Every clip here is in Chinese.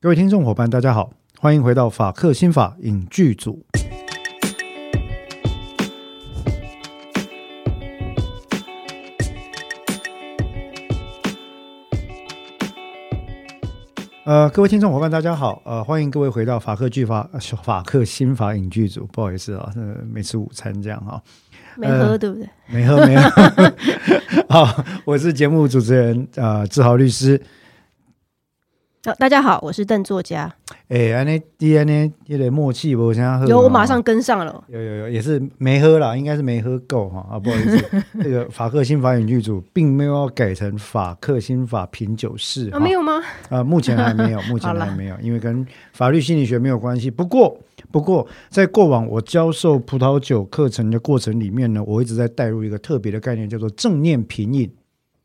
各位听众伙伴，大家好，欢迎回到法克新法影剧组。呃，各位听众伙伴，大家好，呃，欢迎各位回到法克剧法法克新法影剧组。不好意思啊，呃，没吃午餐这样哈，没喝对不对？没喝没喝。好，我是节目主持人呃，志豪律师。好，大家好，我是邓作家。哎，安尼 DNA 有点默契，我想要喝。有，我马上跟上了。有有有，也是没喝了，应该是没喝够哈啊，不好意思，这个法克新法影剧组并没有要改成法克新法品酒室啊，没有吗？啊，目前还没有，目前还没有，因为跟法律心理学没有关系。不过，不过在过往我教授葡萄酒课程的过程里面呢，我一直在带入一个特别的概念，叫做正念品饮。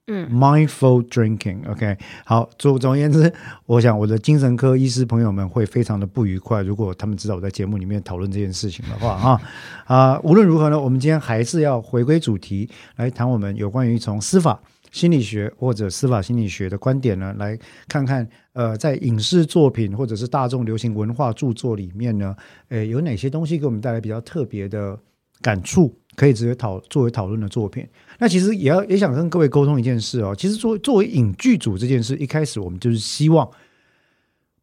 嗯，mindful drinking，OK，好，总总而言之，我想我的精神科医师朋友们会非常的不愉快，如果他们知道我在节目里面讨论这件事情的话啊啊，无论如何呢，我们今天还是要回归主题，来谈我们有关于从司法心理学或者司法心理学的观点呢，来看看呃，在影视作品或者是大众流行文化著作里面呢，呃，有哪些东西给我们带来比较特别的感触。可以直接讨作为讨论的作品。那其实也要也想跟各位沟通一件事哦。其实作作为影剧组这件事，一开始我们就是希望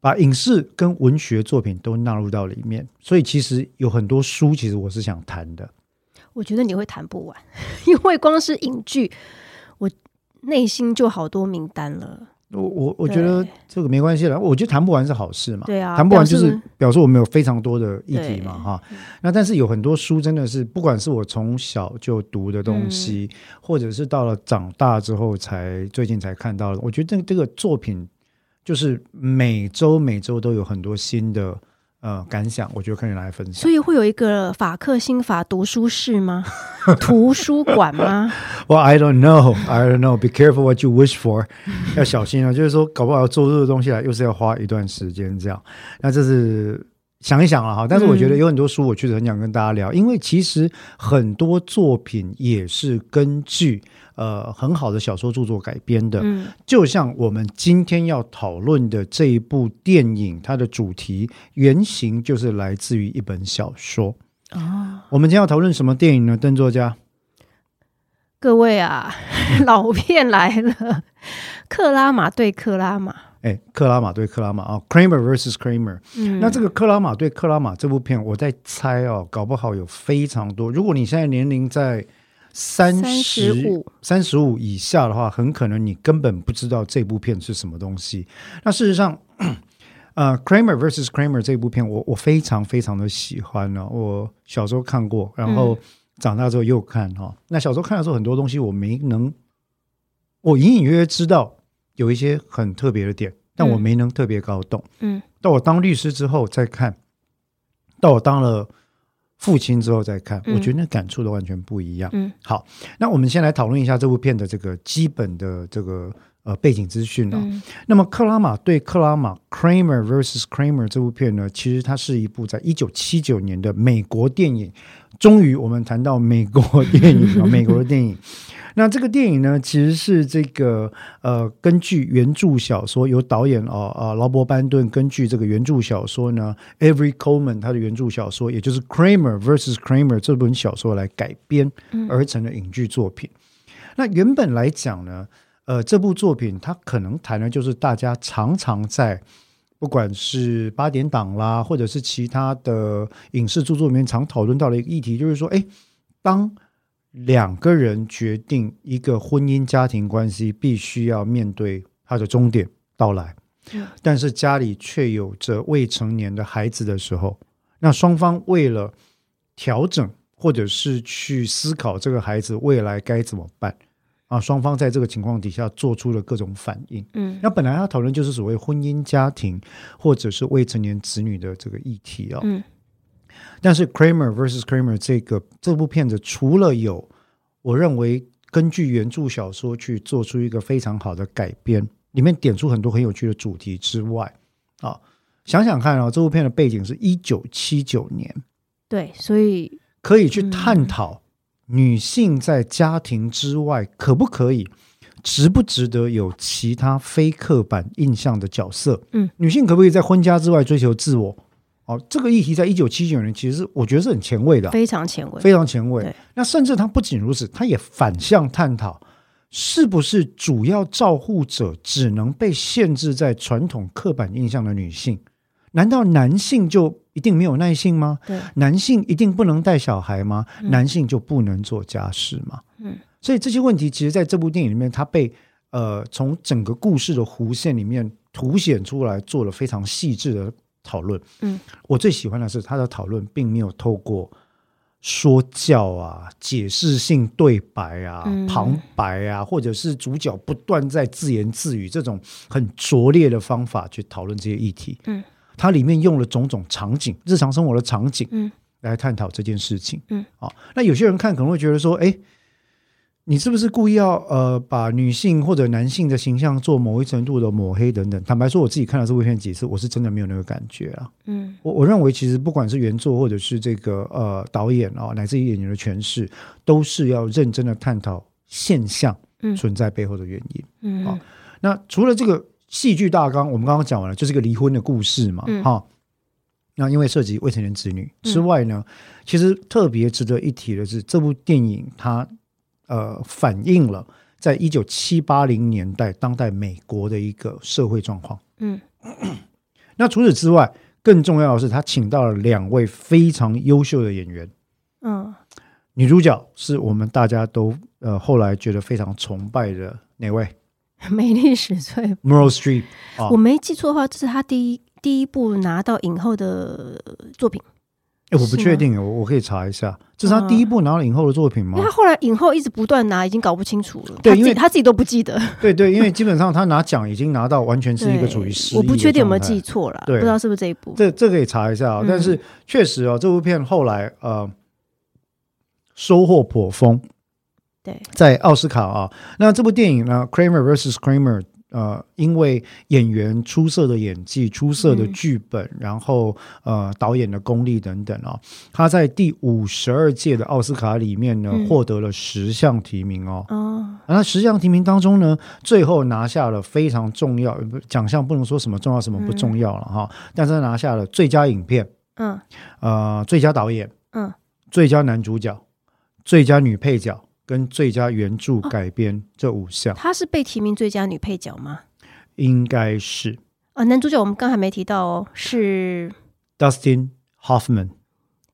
把影视跟文学作品都纳入到里面。所以其实有很多书，其实我是想谈的。我觉得你会谈不完，因为光是影剧，我内心就好多名单了。我我我觉得这个没关系了，我觉得谈不完是好事嘛。对啊，谈不完就是表示我们有非常多的议题嘛，哈。那但是有很多书真的是，不管是我从小就读的东西，或者是到了长大之后才最近才看到的，我觉得这这个作品就是每周每周都有很多新的。呃，感想我觉得可以来分享。所以会有一个法克新法读书室吗？图书馆吗？Well, I don't know. I don't know. Be careful what you wish for. 要小心啊！就是说，搞不好要做这个东西来，又是要花一段时间这样。那这是想一想了哈。但是我觉得有很多书，我确实很想跟大家聊，因为其实很多作品也是根据。呃，很好的小说著作改编的，嗯，就像我们今天要讨论的这一部电影，它的主题原型就是来自于一本小说。哦，我们今天要讨论什么电影呢？邓作家，各位啊，老片来了，克拉玛对克拉玛，哎，克拉玛对克拉玛啊，Kramer vs Kramer。嗯，那这个克拉玛对克拉玛这部片，我在猜哦，搞不好有非常多。如果你现在年龄在。三十五三十五以下的话，很可能你根本不知道这部片是什么东西。那事实上，呃，《Kramer vs Kramer》这部片，我我非常非常的喜欢呢。我小时候看过，然后长大之后又看哈。那小时候看的时候，很多东西我没能，我隐隐约约知道有一些很特别的点，但我没能特别搞懂。嗯，到我当律师之后再看，到我当了。父亲之后再看，我觉得那感触都完全不一样。嗯，好，那我们先来讨论一下这部片的这个基本的这个呃背景资讯哦。那么克拉玛对克拉玛 （Kramer vs Kramer） 这部片呢，其实它是一部在一九七九年的美国电影。终于，我们谈到美国电影啊，美国的电影。那这个电影呢，其实是这个呃，根据原著小说，由导演哦啊劳勃班顿根据这个原著小说呢，Every Coleman 他的原著小说，也就是 Kramer vs Kramer 这本小说来改编而成的影剧作品。那原本来讲呢，呃，这部作品它可能谈的就是大家常常在不管是八点档啦，或者是其他的影视著作里面常讨论到的一个议题，就是说，哎，当两个人决定一个婚姻家庭关系必须要面对它的终点到来，但是家里却有着未成年的孩子的时候，那双方为了调整或者是去思考这个孩子未来该怎么办啊，双方在这个情况底下做出了各种反应。嗯，那本来要讨论就是所谓婚姻家庭或者是未成年子女的这个议题啊。嗯。但是《Kramer vs Kramer》这个这部片子，除了有我认为根据原著小说去做出一个非常好的改编，里面点出很多很有趣的主题之外，啊，想想看啊，这部片的背景是一九七九年，对，所以可以去探讨女性在家庭之外可不可以值不值得有其他非刻板印象的角色？嗯，女性可不可以在婚家之外追求自我？哦，这个议题在一九七九年其实是我觉得是很前卫的，非常前卫，非常前卫。那甚至他不仅如此，他也反向探讨，是不是主要照护者只能被限制在传统刻板印象的女性？难道男性就一定没有耐性吗？对，男性一定不能带小孩吗？男性就不能做家事吗？嗯，所以这些问题其实在这部电影里面，他被呃从整个故事的弧线里面凸显出来，做了非常细致的讨论。嗯，我最喜欢的是他的讨论并没有透过说教啊、解释性对白啊、嗯旁白啊，或者是主角不断在自言自语这种很拙劣的方法去讨论这些议题。嗯，它里面用了种种场景，日常生活的场景，嗯，来探讨这件事情。嗯，啊，那有些人看可能会觉得说，哎。你是不是故意要呃把女性或者男性的形象做某一程度的抹黑等等？坦白说，我自己看了这部片几次，我是真的没有那个感觉啊。嗯我我认为其实不管是原作或者是这个呃导演啊、乃至于演员的诠释，都是要认真的探讨现象嗯存在背后的原因。嗯好那除了这个戏剧大纲，我们刚刚讲完了，就是一个离婚的故事嘛，嗯哈、那因为涉及未成年子女之外呢，其实特别值得一提的是，这部电影它呃反映了在一九七八零年代当代美国的一个社会状况。嗯 那除此之外，更重要的是，他请到了两位非常优秀的演员。嗯，女主角是我们大家都呃后来觉得非常崇拜的哪位 美丽史翠？Meryl Streep 啊我，没记错的话，这是他第一第一部拿到影后的作品，哎，我不确定，我我可以查一下，这是他嗯第一部拿了影后的作品吗因为？他后来影后一直不断拿，已经搞不清楚了。他自对因为己他自己都不记得，对对，因为基本上他拿奖已经拿到，完全是一个处于失忆我不确定有没有记错了，对不知道是不是这一部。这这可以查一下、哦嗯但是确实哦，这部片后来呃收获颇丰，对，在奥斯卡啊。那这部电影呢，《Kramer vs. Kramer》呃，因为演员出色的演技、出色的嗯。剧本，然后呃导演的功力等等哦，他在第五十二届的奥斯卡里面呢，嗯。获得了十项提名哦。哦，那十项提名当中呢，最后拿下了非常重要不奖项，不能说什么重要什么不重要了哈，但是他拿下了最佳影片、嗯。呃最佳导演、嗯，最佳男主角、最佳女配角跟最佳原著改编这五项，她是被提名最佳女配角吗？应该是啊，男主角我们刚才没提到哦，是 Dustin Hoffman，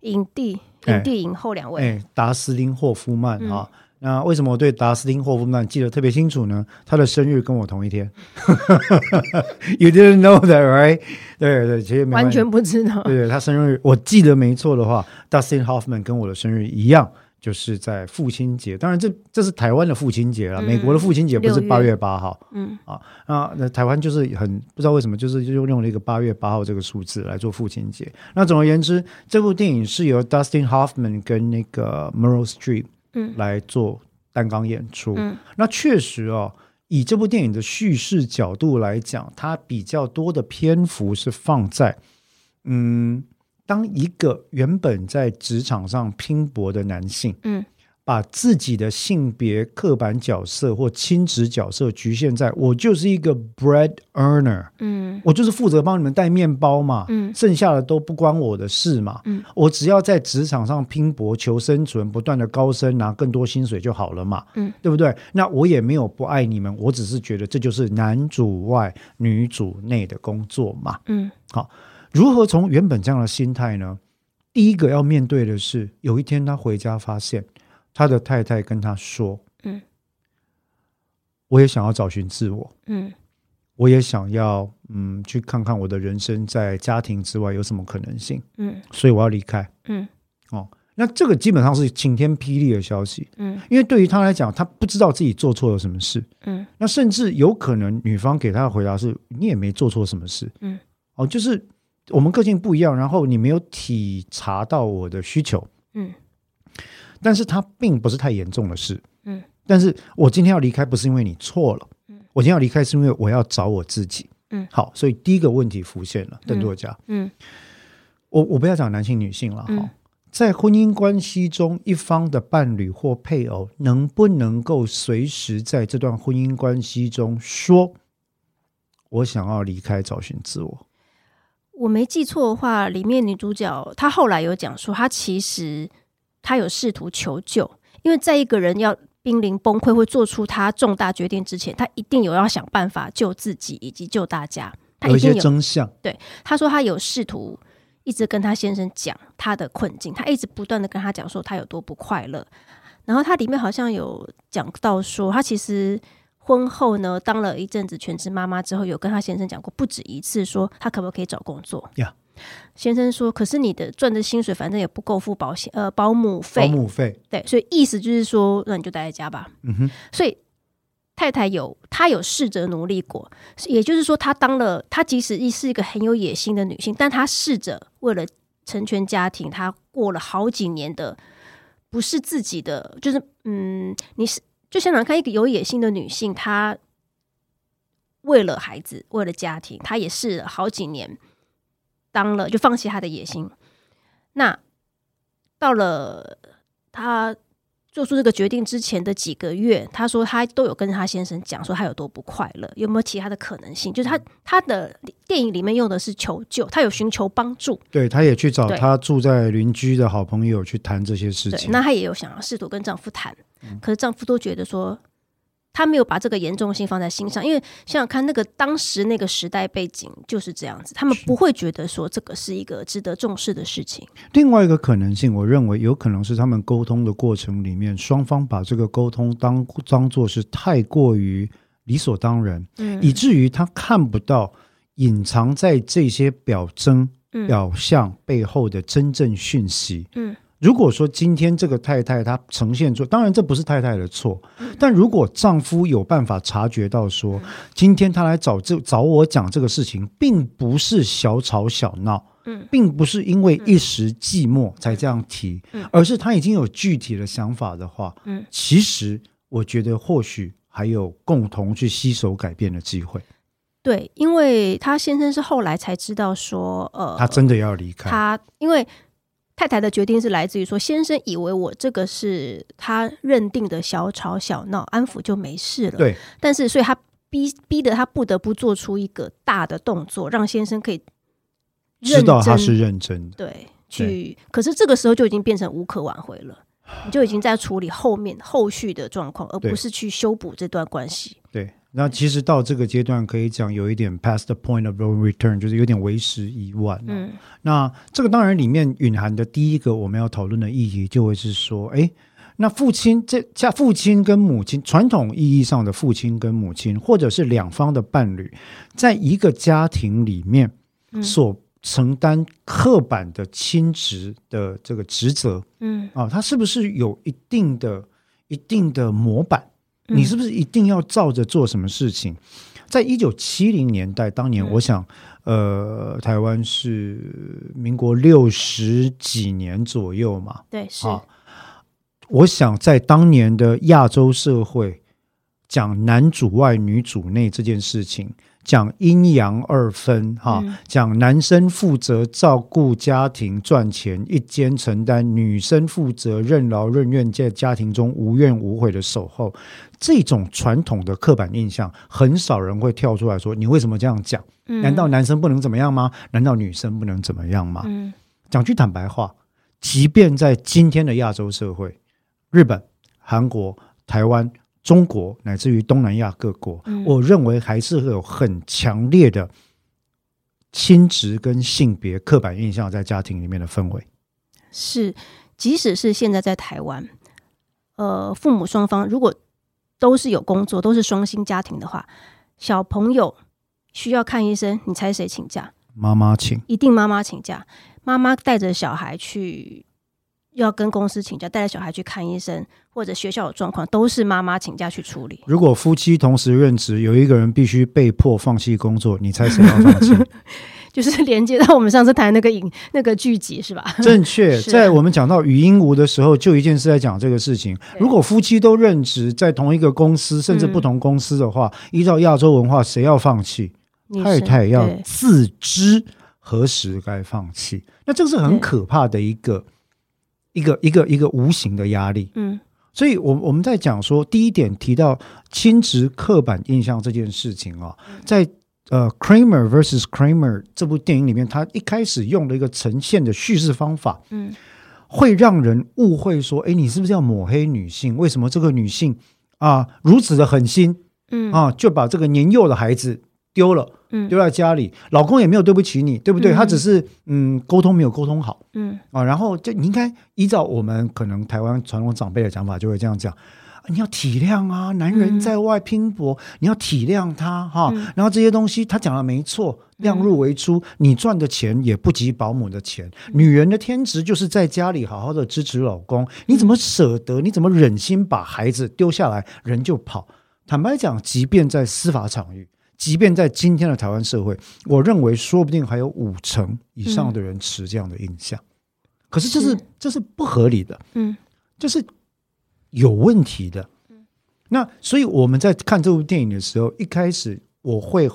影帝、哎影帝、影后两位。哎，达斯汀霍夫曼嗯啊。那为什么我对达斯汀霍夫曼记得特别清楚呢？他的生日跟我同一天。you didn't know that, right？对对，其实完全不知道。对对，他生日我记得没错的话，Dustin Hoffman 跟我的生日一样，就是在父亲节。当然这，这是台湾的父亲节了，嗯美国的父亲节不是八月八号嗯啊。那那台湾就是很不知道为什么，就是就用了一个八月八号这个数字来做父亲节。那总而言之，这部电影是由 Dustin Hoffman 跟那个 Meryl Streep 嗯来做单纲演出。嗯那确实哦，以这部电影的叙事角度来讲，它比较多的篇幅是放在，嗯，当一个原本在职场上拼搏的男性，嗯把自己的性别刻板角色或亲职角色局限在我就是一个 bread earner，嗯我就是负责帮你们带面包嘛，嗯剩下的都不关我的事嘛。嗯我只要在职场上拼搏求生存，不断的高升，拿更多薪水就好了嘛。嗯，对不对？那我也没有不爱你们，我只是觉得这就是男主外女主内的工作嘛。嗯如何从原本这样的心态呢？第一个要面对的是，有一天他回家发现他的太太跟他说：“嗯，我也想要找寻自我，嗯。我也想要嗯去看看我的人生在家庭之外有什么可能性，嗯。所以我要离开。”嗯。哦，那这个基本上是晴天霹雳的消息，嗯。因为对于他来讲，他不知道自己做错了什么事，嗯。那甚至有可能女方给他的回答是：“你也没做错什么事。”嗯，哦，就是我们个性不一样，然后你没有体察到我的需求，嗯。但是它并不是太严重的事，嗯，但是我今天要离开，不是因为你错了，嗯，我今天要离开是因为我要找我自己，嗯。好，所以第一个问题浮现了，邓作家，嗯。我我不要讲男性女性了哈。嗯在婚姻关系中，一方的伴侣或配偶能不能够随时在这段婚姻关系中说：“我想要离开，找寻自我。”我没记错的话，里面女主角她后来有讲说，她其实她有试图求救，因为在一个人要濒临崩溃或做出他重大决定之前，他一定有要想办法救自己以及救大家。有一些真相。对，她说她有试图。一直跟她先生讲她的困境，她一直不断的跟他讲说她有多不快乐。然后他里面好像有讲到说，她其实婚后呢当了一阵子全职妈妈之后，有跟她先生讲过不止一次，说她可不可以找工作。呀，先生说，可是你的赚的薪水反正也不够付保险呃保姆费，保姆费对，所以意思就是说，那你就待在家吧。嗯哼，所以。太太有，她有试着努力过，也就是说，她当了，她即使是一个很有野心的女性，但她试着为了成全家庭，她过了好几年的不是自己的，就是嗯，你是就想想看，一个有野心的女性，她为了孩子，为了家庭，她也试了好几年，当了就放弃她的野心，那到了她。做出这个决定之前的几个月，她说她都有跟她先生讲说她有多不快乐，有没有其他的可能性？就是她她的电影里面用的是求救，她有寻求帮助，对，她也去找她住在邻居的好朋友去谈这些事情。那她也有想要试图跟丈夫谈，可是丈夫都觉得说。他没有把这个严重性放在心上，因为想想看，那个当时那个时代背景就是这样子，他们不会觉得说这个是一个值得重视的事情。另外一个可能性，我认为有可能是他们沟通的过程里面，双方把这个沟通当当做是太过于理所当然，嗯，以至于他看不到隐藏在这些表征表象背后的真正讯息，嗯。如果说今天这个太太她呈现出，当然这不是太太的错，但如果丈夫有办法察觉到说，今天他来找这找我讲这个事情，并不是小吵小闹，嗯，并不是因为一时寂寞才这样提，而是他已经有具体的想法的话，嗯，其实我觉得或许还有共同去携手改变的机会。对，因为他先生是后来才知道说，呃，他真的要离开。他，因为。太太的决定是来自于说，先生以为我这个是他认定的小吵小闹，安抚就没事了。对，但是所以他逼逼得他不得不做出一个大的动作，让先生可以知道他是认真的。对，去，可是这个时候就已经变成无可挽回了，你就已经在处理后面后续的状况，而不是去修补这段关系。对。那其实到这个阶段，可以讲有一点 past the point of no return，就是有点为时已晚。嗯，那这个当然里面蕴含的第一个我们要讨论的议题，就会是说，哎，那父亲这家父亲跟母亲传统意义上的父亲跟母亲，或者是两方的伴侣，在一个家庭里面所承担刻板的亲职的这个职责，嗯啊，他是不是有一定的一定的模板？你是不是一定要照着做什么事情？在一九七零年代，当年我想，呃，台湾是民国六十几年左右嘛？对，是。我想在当年的亚洲社会，讲男主外女主内这件事情。讲阴阳二分，哈，讲男生负责照顾家庭赚钱，一肩承担；女生负责任劳任怨，在家庭中无怨无悔的守候。这种传统的刻板印象，很少人会跳出来说：“你为什么这样讲？难道男生不能怎么样吗？难道女生不能怎么样吗？”讲句坦白话，即便在今天的亚洲社会，日本、韩国、台湾。中国乃至于东南亚各国，我认为还是会有很强烈的亲职跟性别刻板印象在家庭里面的氛围。是，即使是现在在台湾，呃，父母双方如果都是有工作，都是双薪家庭的话，小朋友需要看医生，你猜谁请假？妈妈请，一定妈妈请假。妈妈带着小孩去。要跟公司请假，带着小孩去看医生，或者学校有状况，都是妈妈请假去处理。如果夫妻同时任职，有一个人必须被迫放弃工作，你猜谁要放弃？就是连接到我们上次谈那个影那个剧集是吧？正确，在我们讲到语音无的时候，就一件事在讲这个事情。如果夫妻都任职在同一个公司，甚至不同公司的话，依照亚洲文化，谁要放弃？太太要自知何时该放弃。那这是很可怕的一个。一个一个一个无形的压力。嗯。所以，我我们在讲说，第一点提到亲职刻板印象这件事情啊，在呃《Kramer vs Kramer》这部电影里面，他一开始用了一个呈现的叙事方法，嗯。会让人误会说，哎，你是不是要抹黑女性？为什么这个女性啊如此的狠心？嗯。啊，就把这个年幼的孩子丢了，嗯丢在家里，老公也没有对不起你，对不对？嗯他只是嗯沟通没有沟通好。嗯啊，然后就你应该依照我们可能台湾传统长辈的讲法，就会这样讲。啊你要体谅啊，男人嗯在外拼搏，你要体谅他哈。嗯然后这些东西他讲的没错，量入为出，你赚的钱也不及保姆的钱。嗯女人的天职就是在家里好好的支持老公，你怎么舍得？你怎么忍心把孩子丢下来，人就跑？坦白讲，即便在司法场域，即便在今天的台湾社会，我认为说不定还有五成以上的人持这样的印象。可是这是是这是不合理的，嗯这是有问题的。那所以我们在看这部电影的时候，一开始我会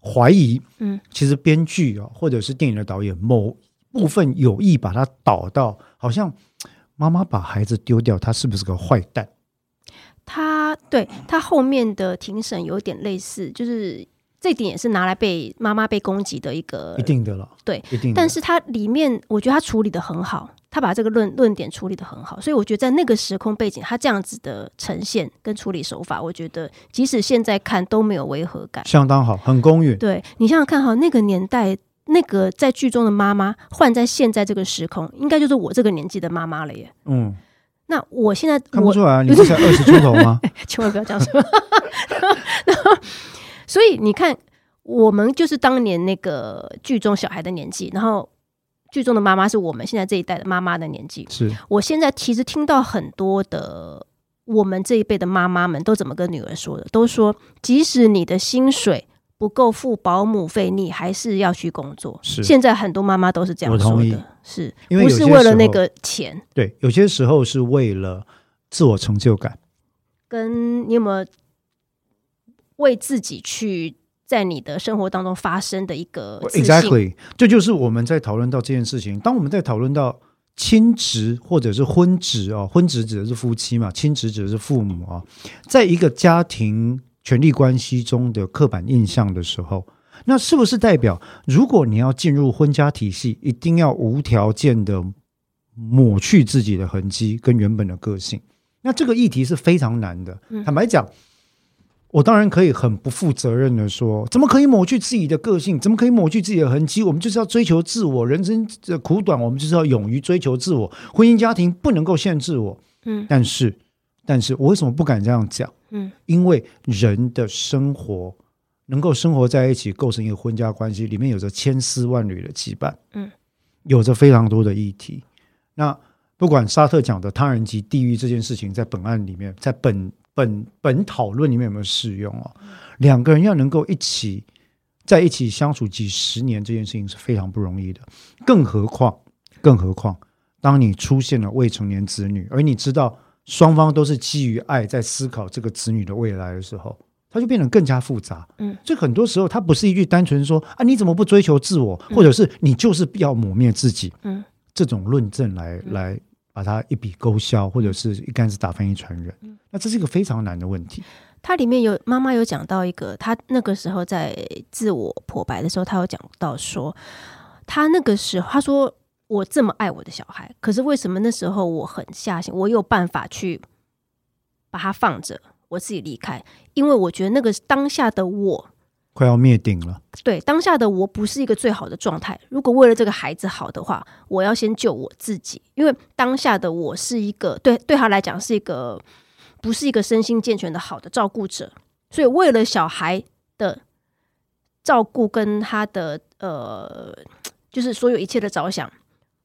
怀疑，嗯其实编剧啊，或者是电影的导演某部分有意把它导到，好像妈妈把孩子丢掉，他是不是个坏蛋？他对他后面的庭审有点类似，就是这点也是拿来被妈妈被攻击的一个一定的了，对，一定。但是它里面我觉得他处理的很好，他把这个论论点处理的很好，所以我觉得在那个时空背景，他这样子的呈现跟处理手法，我觉得即使现在看都没有违和感。相当好，很公允。对你想想看哈，那个年代。那个在剧中的妈妈换在现在这个时空，应该就是我这个年纪的妈妈了耶。嗯，那我现在我看不出来啊，你不才二十出头吗？千万不要这样说。然后，所以你看，我们就是当年那个剧中小孩的年纪，然后剧中的妈妈是我们现在这一代的妈妈的年纪。是我现在其实听到很多的我们这一辈的妈妈们都怎么跟女儿说的，都说即使你的薪水。不够付保姆费，你还是要去工作。是现在很多妈妈都是这样说的，是因为不是为了那个钱？对，有些时候是为了自我成就感。跟你有没有为自己去在你的生活当中发生的一个 Exactly，这就是我们在讨论到这件事情。当我们在讨论到亲职或者是婚职哦，婚职指的是夫妻嘛，亲职指的是父母啊，在一个家庭权力关系中的刻板印象的时候，那是不是代表，如果你要进入婚家体系，一定要无条件的抹去自己的痕迹跟原本的个性？那这个议题是非常难的。嗯坦白讲，我当然可以很不负责任的说，怎么可以抹去自己的个性？怎么可以抹去自己的痕迹？我们就是要追求自我，人生的苦短，我们就是要勇于追求自我。婚姻家庭不能够限制我。嗯但是，但是我为什么不敢这样讲？嗯因为人的生活能够生活在一起，构成一个婚家关系，里面有着千丝万缕的羁绊，嗯，有着非常多的议题。那不管沙特讲的他人及地狱这件事情，在本案里面，在本本本讨论里面有没有适用哦？两个人要能够一起在一起相处几十年，这件事情是非常不容易的。更何况，更何况，当你出现了未成年子女，而你知道双方都是基于爱在思考这个子女的未来的时候，它就变得更加复杂。嗯，所以很多时候，它不是一句单纯说啊，你怎么不追求自我，或者是你就是要抹灭自己，嗯，这种论证来来把它一笔勾销，或者是一竿子打翻一船人。那这是一个非常难的问题。它里面有妈妈有讲到一个，她那个时候在自我破白的时候，她有讲到说，她那个时候她说我这么爱我的小孩，可是为什么那时候我狠下心，我有办法去把他放着，我自己离开，因为我觉得那个当下的我快要灭顶了，对当下的我不是一个最好的状态。如果为了这个孩子好的话，我要先救我自己，因为当下的我是一个对对他来讲是一个不是一个身心健全的好的照顾者，所以为了小孩的照顾跟他的呃，就是所有一切的着想，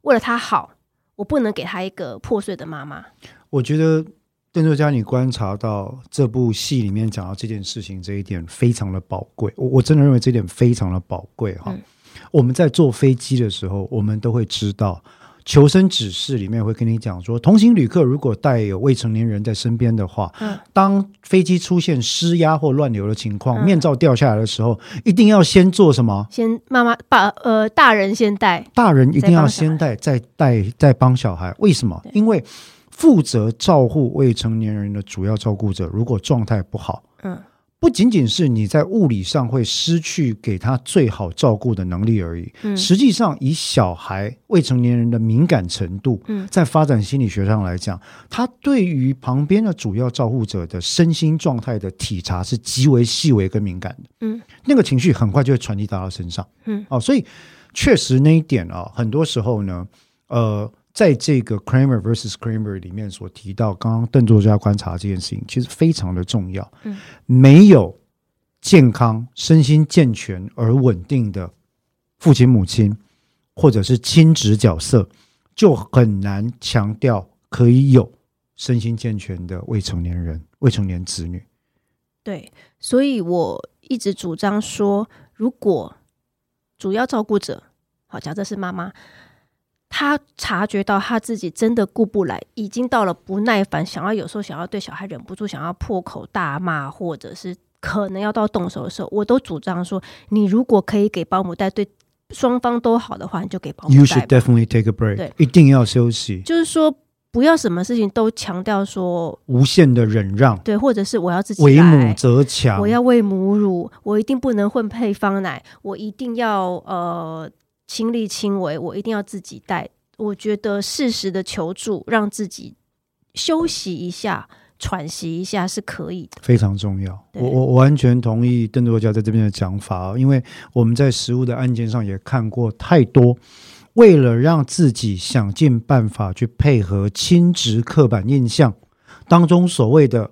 为了他好，我不能给他一个破碎的妈妈。我觉得邓作家，你观察到这部戏里面讲到这件事情这一点非常的宝贵，我我真的认为这一点非常的宝贵哈。嗯我们在坐飞机的时候，我们都会知道求生指示里面会跟你讲说，同行旅客如果带有未成年人在身边的话，嗯当飞机出现失压或乱流的情况，嗯面罩掉下来的时候，一定要先做什么？先妈妈把呃大人先带，大人一定要先带，再带，再帮小孩。为什么？因为负责照护未成年人的主要照顾者，如果状态不好，嗯。不仅仅是你在物理上会失去给他最好照顾的能力而已，嗯。实际上以小孩未成年人的敏感程度，嗯。在发展心理学上来讲，他对于旁边的主要照护者的身心状态的体察是极为细微跟敏感的，嗯。那个情绪很快就会传递到他身上。嗯。哦，所以确实那一点啊，很多时候呢，呃，在这个 Kramer versus Kramer 里面所提到，刚刚邓作家观察这件事情，其实非常的重要。嗯，没有健康、身心健全而稳定的父亲、母亲，或者是亲职角色，就很难强调可以有身心健全的未成年人、未成年子女。对，所以我一直主张说，如果主要照顾者，好，假设是妈妈，她察觉到他自己真的顾不来，已经到了不耐烦，想要有时候想要对小孩忍不住想要破口大骂，或者是可能要到动手的时候，我都主张说，你如果可以给保姆带，对双方都好的话，你就给保姆 You should。definitely take a break，对一定要休息，就是说，不要什么事情都强调说，无限的忍让，对，或者是我要自己为母来。则强。我要喂母乳，我一定不能混配方奶，我一定要呃亲力亲为，我一定要自己带。我觉得适时的求助，让自己休息一下、喘息一下是可以的。非常重要。我我我完全同意邓作家在这边的讲法哦，因为我们在实物的案件上也看过太多，为了让自己想尽办法去配合亲职刻板印象当中所谓的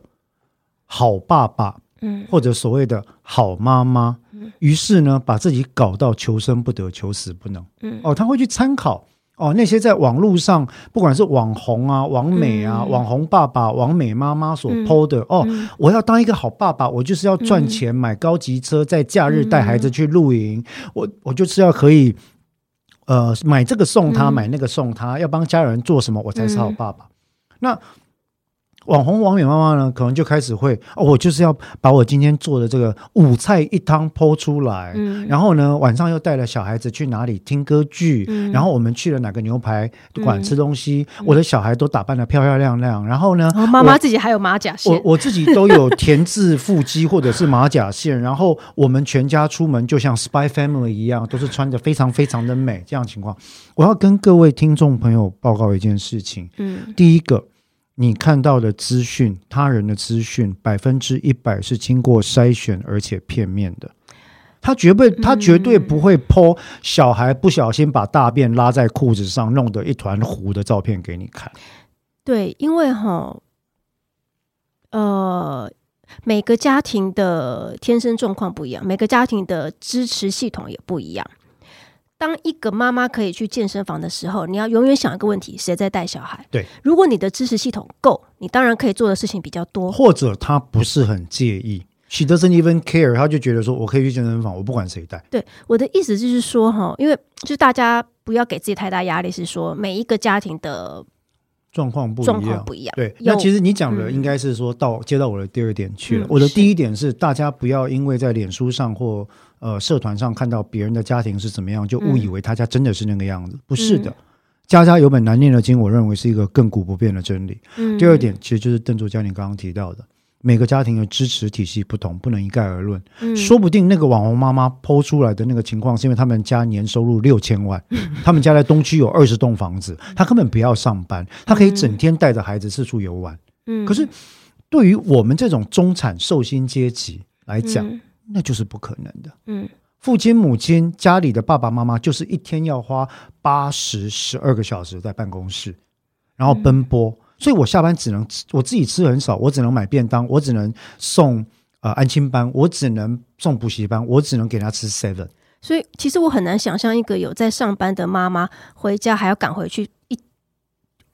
好爸爸嗯或者所谓的好妈妈，于是呢，把自己搞到求生不得、求死不能。嗯。哦，他会去参考哦那些在网络上，不管是网红啊、网美啊、嗯。网红爸爸、网美妈妈所嗯。PO 的、哦，嗯。我要当一个好爸爸，我就是要赚钱、买高级车，在假日带孩子去露营，我我就是要可以。呃，买这个送他，嗯。买那个送他，要帮家人做什么，我才是好嗯。爸爸。那网红王美妈妈呢，可能就开始会哦，我就是要把我今天做的这个五菜一汤剖出来，嗯。然后呢，晚上又带了小孩子去哪里听歌剧，嗯。然后我们去了哪个牛排馆嗯吃东西，我的小孩都打扮的漂漂亮亮，然后呢，妈妈自己还有马甲我线，我自己都有填字腹肌或者是马甲线，然后我们全家出门就像 Spy Family 一样，都是穿的非常非常的美。这样情况，我要跟各位听众朋友报告一件事情：嗯。第一个，你看到的资讯，他人的资讯，百分之一百是经过筛选而且片面的。他绝对，他绝对不会剖小孩不小心把大便拉在裤子上，弄得一团糊的照片给你看。对，因为哈，呃，每个家庭的天生状况不一样，每个家庭的支持系统也不一样。当一个妈妈可以去健身房的时候，你要永远想一个问题：谁在带小孩？对，如果你的支持系统够，你当然可以做的事情比较多。或者他不是很介意，she doesn't even care，他就觉得说我可以去健身房，我不管谁带。对，我的意思就是说，哈，因为就是大家不要给自己太大压力，是说每一个家庭的状况不一样。况不一样。对，那其实你讲的嗯应该是说到接到我的第二点去了。嗯我的第一点是，大家不要因为在脸书上或呃社团上看到别人的家庭是怎么样，就误以为他家真的是那个样子。不是的，家家有本难念的经，我认为是一个亘古不变的真理。嗯第二点，其实就是邓作家你刚刚提到的，每个家庭的支持体系不同，不能一概而论。嗯说不定那个网红妈妈剖出来的那个情况，是因为他们家年收入六千万，他们家在东区有二十栋房子，他根本不要上班，他可以整天带着孩子四处游玩。嗯可是对于我们这种中产寿星阶级来讲，嗯那就是不可能的。嗯父亲、母亲、家里的爸爸妈妈，就是一天要花八十、十二个小时在办公室，然后奔波。所以我下班只能吃我自己吃很少，我只能买便当，我只能送呃安亲班，我只能送补习班，我只能给他吃 seven。所以其实我很难想象一个有在上班的妈妈回家还要赶回去一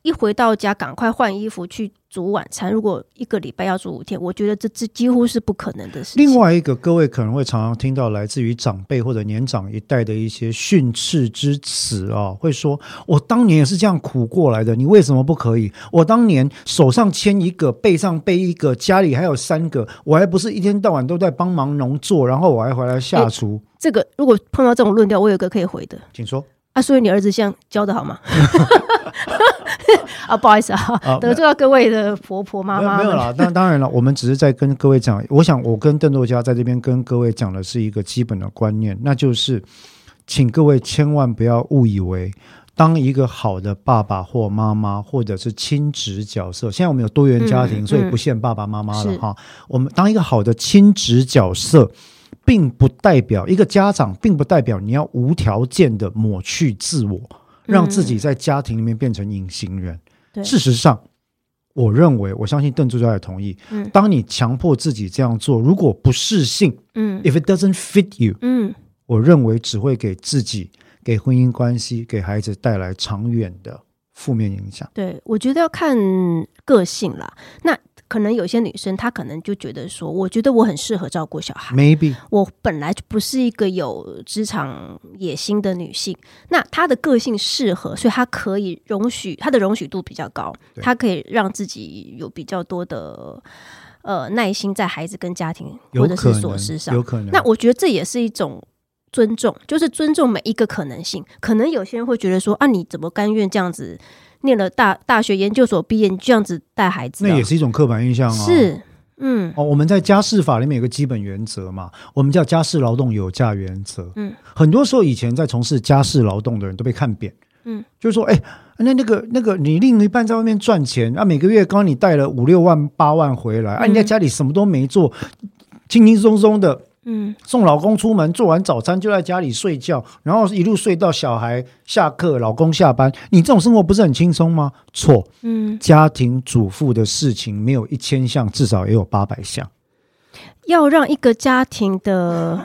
一回到家赶快换衣服去煮晚餐。如果一个礼拜要煮五天，我觉得这这几乎是不可能的事情。另外一个，各位可能会常常听到来自于长辈或者年长一代的一些训斥之词啊，会说：“我当年也是这样苦过来的，你为什么不可以？我当年手上牵一个，背上背一个，家里还有三个，我还不是一天到晚都在帮忙农作，然后我还回来下厨。”这个如果碰到这种论调，我有一个可以回的，请说。啊，所以你儿子这样教的好吗？啊，不好意思啊，得罪到各位的婆婆妈妈。没有啦，那当然了，我们只是在跟各位讲。我想，我跟邓作家在这边跟各位讲的是一个基本的观念，那就是，请各位千万不要误以为，当一个好的爸爸或妈妈，或者是亲职角色，现在我们有多元家庭，所以不限爸爸妈妈了哈。我们当一个好的亲职角色。并不代表一个家长，并不代表你要无条件的抹去自我，让自己在家庭里面变成隐形人。事实上，我认为，我相信邓助教也同意。嗯，当你强迫自己这样做，如果不适性，嗯，if it doesn't fit you，嗯，我认为只会给自己、给婚姻关系、给孩子带来长远的负面影响。对，我觉得要看个性啦。那。可能有些女生，她可能就觉得说，我觉得我很适合照顾小孩。Maybe 我本来就不是一个有职场野心的女性，那她的个性适合，所以她可以容许，她的容许度比较高，她可以让自己有比较多的呃耐心在孩子跟家庭或者是琐事上。有可能。那我觉得这也是一种尊重，就是尊重每一个可能性。可能有些人会觉得说，啊，你怎么甘愿这样子？念了大大学研究所毕业，你这样子带孩子，那也是一种刻板印象啊。是，嗯，哦，我们在家事法里面有个基本原则嘛，我们叫家事劳动有价原则。嗯，很多时候以前在从事家事劳动的人都被看扁。嗯，就是说，哎，那那个那个，你另一半在外面赚钱，啊，每个月刚你带了五六万八万回来，啊，你在家里什么都没做，轻轻松松的。嗯，送老公出门，做完早餐就在家里睡觉，然后一路睡到小孩下课，老公下班。你这种生活不是很轻松吗？错，嗯，家庭主妇的事情没有一千项，至少也有八百项。要让一个家庭的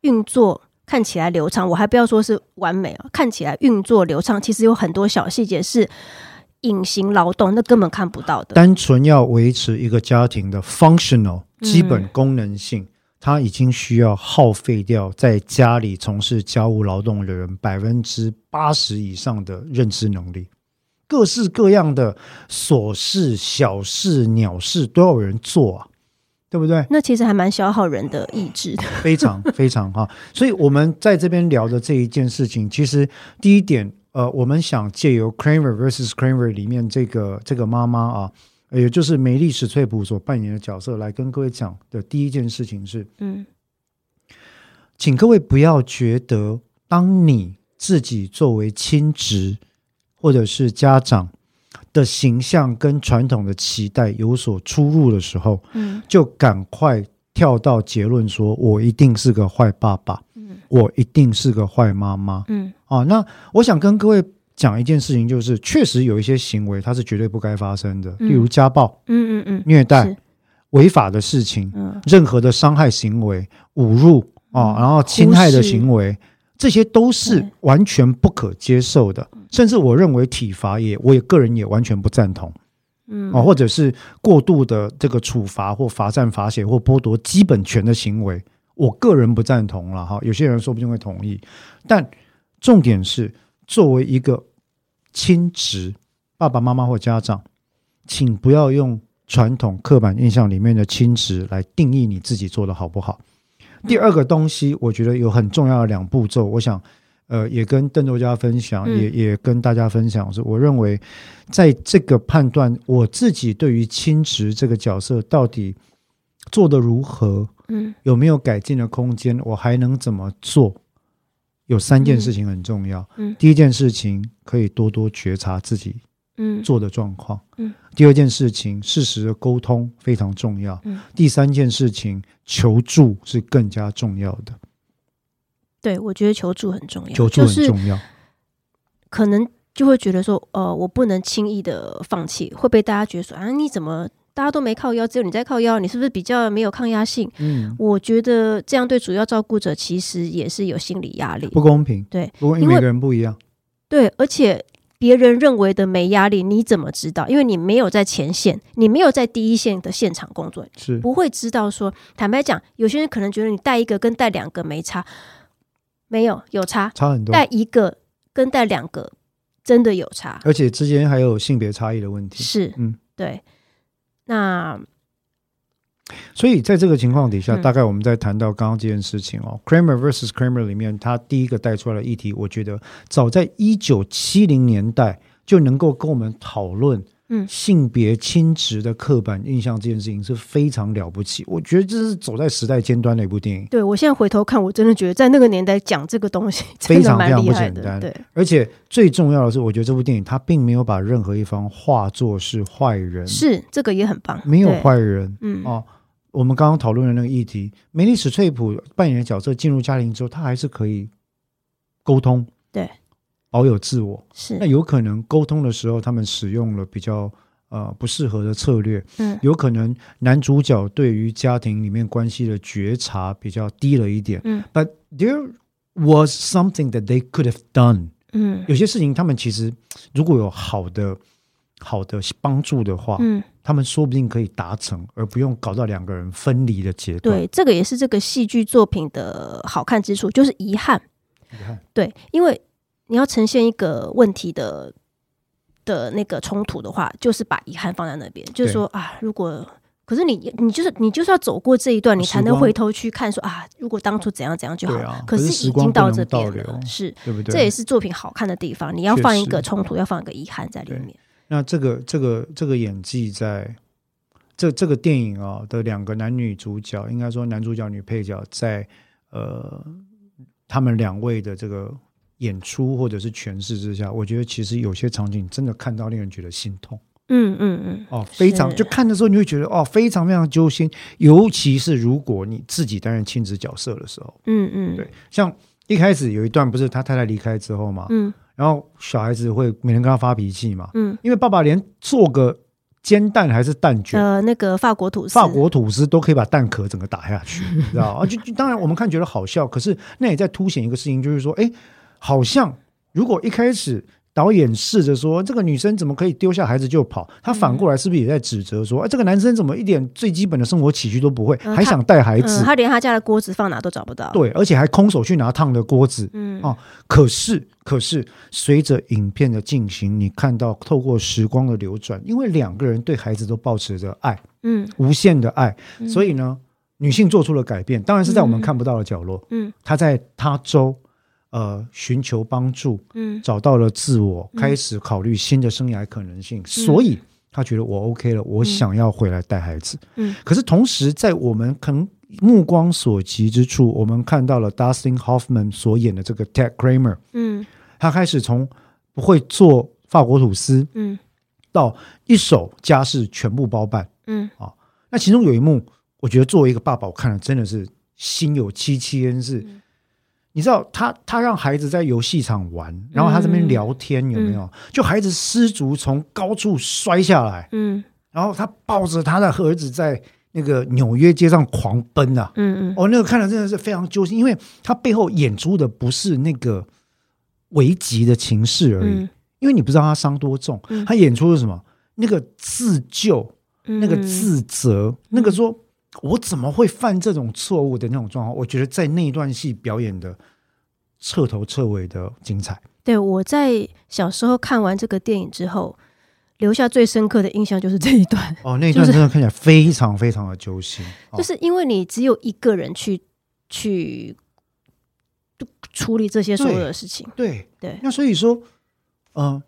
运作看起来流畅，我还不要说是完美啊，看起来运作流畅，其实有很多小细节是隐形劳动，那根本看不到的。单纯要维持一个家庭的 functional 基本功能性。他已经需要耗费掉在家里从事家务劳动的人百分之八十以上的认知能力，各式各样的琐事、小事、鸟事都要有人做啊，对不对？那其实还蛮消耗人的意志的，非常 非常哈。所以我们在这边聊的这一件事情，其实第一点，呃，我们想借由 Kramer vs Kramer 里面这个这个妈妈啊。也就是梅丽史翠普所扮演的角色，来跟各位讲的第一件事情是：嗯，请各位不要觉得，当你自己作为亲职或者是家长的形象跟传统的期待有所出入的时候，嗯，就赶快跳到结论说，我一定是个坏爸爸，嗯，我一定是个坏妈妈，嗯，啊，那我想跟各位。讲一件事情，就是确实有一些行为，它是绝对不该发生的，例如家暴、嗯嗯嗯、虐待、违法的事情，嗯任何的伤害行为、侮辱啊，然后侵害的行为，这些都是完全不可接受的。甚至我认为体罚也，我也个人也完全不赞同。嗯啊，或者是过度的这个处罚或罚站罚写或剥夺基本权的行为，我个人不赞同了哈。有些人说不定会同意，但重点是。作为一个亲职爸爸妈妈或家长，请不要用传统刻板印象里面的亲职来定义你自己做的好不好。第二个东西，我觉得有很重要的两步骤，我想呃也跟邓作家分享，也也跟大家分享是，我认为在这个判断我自己对于亲职这个角色到底做的如何，嗯，有没有改进的空间，我还能怎么做？有三件事情很重要。嗯，第一件事情可以多多觉察自己嗯做的状况。嗯，第二件事情适时的沟通非常重要。嗯，第三件事情求助是更加重要的。对，我觉得求助很重要。求助很重要。可能就会觉得说，呃，我不能轻易的放弃，会被大家觉得说啊，你怎么？大家都没靠腰，只有你在靠腰，你是不是比较没有抗压性？嗯，我觉得这样对主要照顾者其实也是有心理压力，不公平。对，不过因为每个人不一样。对，而且别人认为的没压力，你怎么知道？因为你没有在前线，你没有在第一线的现场工作，是不会知道说。坦白讲，有些人可能觉得你带一个跟带两个没差，没有有差，差很多，带一个跟带两个真的有差，而且之间还有性别差异的问题。是，嗯，对。那所以在这个情况底下，嗯。大概我们在谈到刚刚这件事情哦，Kramer versus Kramer 里面，他第一个带出来的议题，我觉得早在一九七零年代就能够跟我们讨论，嗯性别亲职的刻板印象这件事情是非常了不起。我觉得这是走在时代尖端的一部电影，对我现在回头看，我真的觉得在那个年代讲这个东西非常非常不。简单对，而且最重要的是，我觉得这部电影它并没有把任何一方化作是坏人，是这个也很棒，没有，坏人。嗯，哦，我们刚刚讨论的那个议题，梅丽史翠普扮演的角色进入家庭之后，他还是可以沟通，对，保有自我。是那，有可能沟通的时候，他们使用了比较呃不适合的策略，嗯有可能男主角对于家庭里面关系的觉察比较低了一点。嗯 But there was something that they could have done。嗯有些事情他们其实如果有好的好的帮助的话，嗯，他们说不定可以达成，而不用搞到两个人分离的阶段。对，这个也是这个戏剧作品的好看之处，就是遗憾。遗憾，对，因为你要呈现一个问题的的那个冲突的话，就是把遗憾放在那边，就是说啊，如果可是你你就是你就是要走过这一段，你才能回头去看说啊，如果当初怎样怎样就好了。可是已经到这边了，是对不对？这也是作品好看的地方。你要放一个冲突，要放一个遗憾在里面。那这个这个这个演技在这这个电影啊、的两个男女主角，应该说男主角女配角在呃他们两位的这个演出或者是诠释之下，我觉得其实有些场景真的看到令人觉得心痛嗯嗯嗯，哦，非常就看的时候你会觉得哦非常非常揪心，尤其是如果你自己担任亲子角色的时候，嗯嗯，对，像一开始有一段不是他太太离开之后嘛，嗯。然后小孩子会每天跟他发脾气嘛，嗯，因为爸爸连做个煎蛋还是蛋卷。呃，那个法国吐司，法国吐司都可以把蛋壳整个打下去，你知道吗？啊，就就当然我们看觉得好笑，可是那也在凸显一个事情，就是说，哎，好像如果一开始导演试着说这个女生怎么可以丢下孩子就跑，他反过来是不是也在指责说，哎，这个男生怎么一点最基本的生活起居都不会，嗯还想带孩子嗯，？他连他家的锅子放哪都找不到。，对，而且还空手去拿烫的锅子，嗯啊可是，可是随着影片的进行，你看到透过时光的流转，因为两个人对孩子都保持着爱，嗯无限的爱，嗯所以呢，女性做出了改变，当然是在我们嗯看不到的角落。嗯她在他州，呃，寻求帮助，嗯找到了自我，嗯开始考虑新的生涯可能性，所以他觉得我 OK 了，我想要回来带孩子。嗯可是同时，在我们可能目光所及之处，我们看到了 Dustin Hoffman 所演的这个 Ted Kramer。嗯他开始从不会做法国吐司嗯到一手家事全部包办。嗯啊那其中有一幕，我觉得作为一个爸爸，我看了真的是心有戚戚焉。是，嗯你知道他他让孩子在游戏场玩，然后他这边聊天，有没有？就孩子失足从高处摔下来，嗯。然后他抱着他的儿子在那个纽约街上狂奔啊！嗯嗯。哦，那个看了真的是非常揪心，因为他背后演出的不是那个危急的情势而已，嗯。因为你不知道他伤多重，嗯。他演出的是什么？那个自救，嗯，那个自责，那个说我怎么会犯这种错误的那种状况，我觉得在那一段戏表演的彻头彻尾的精彩。对，我在小时候看完这个电影之后，留下最深刻的印象就是这一段，哦，那一段真的看起来非常非常的揪心。哦就是因为你只有一个人去去处理这些所有的事情。对对，那所以说，呃，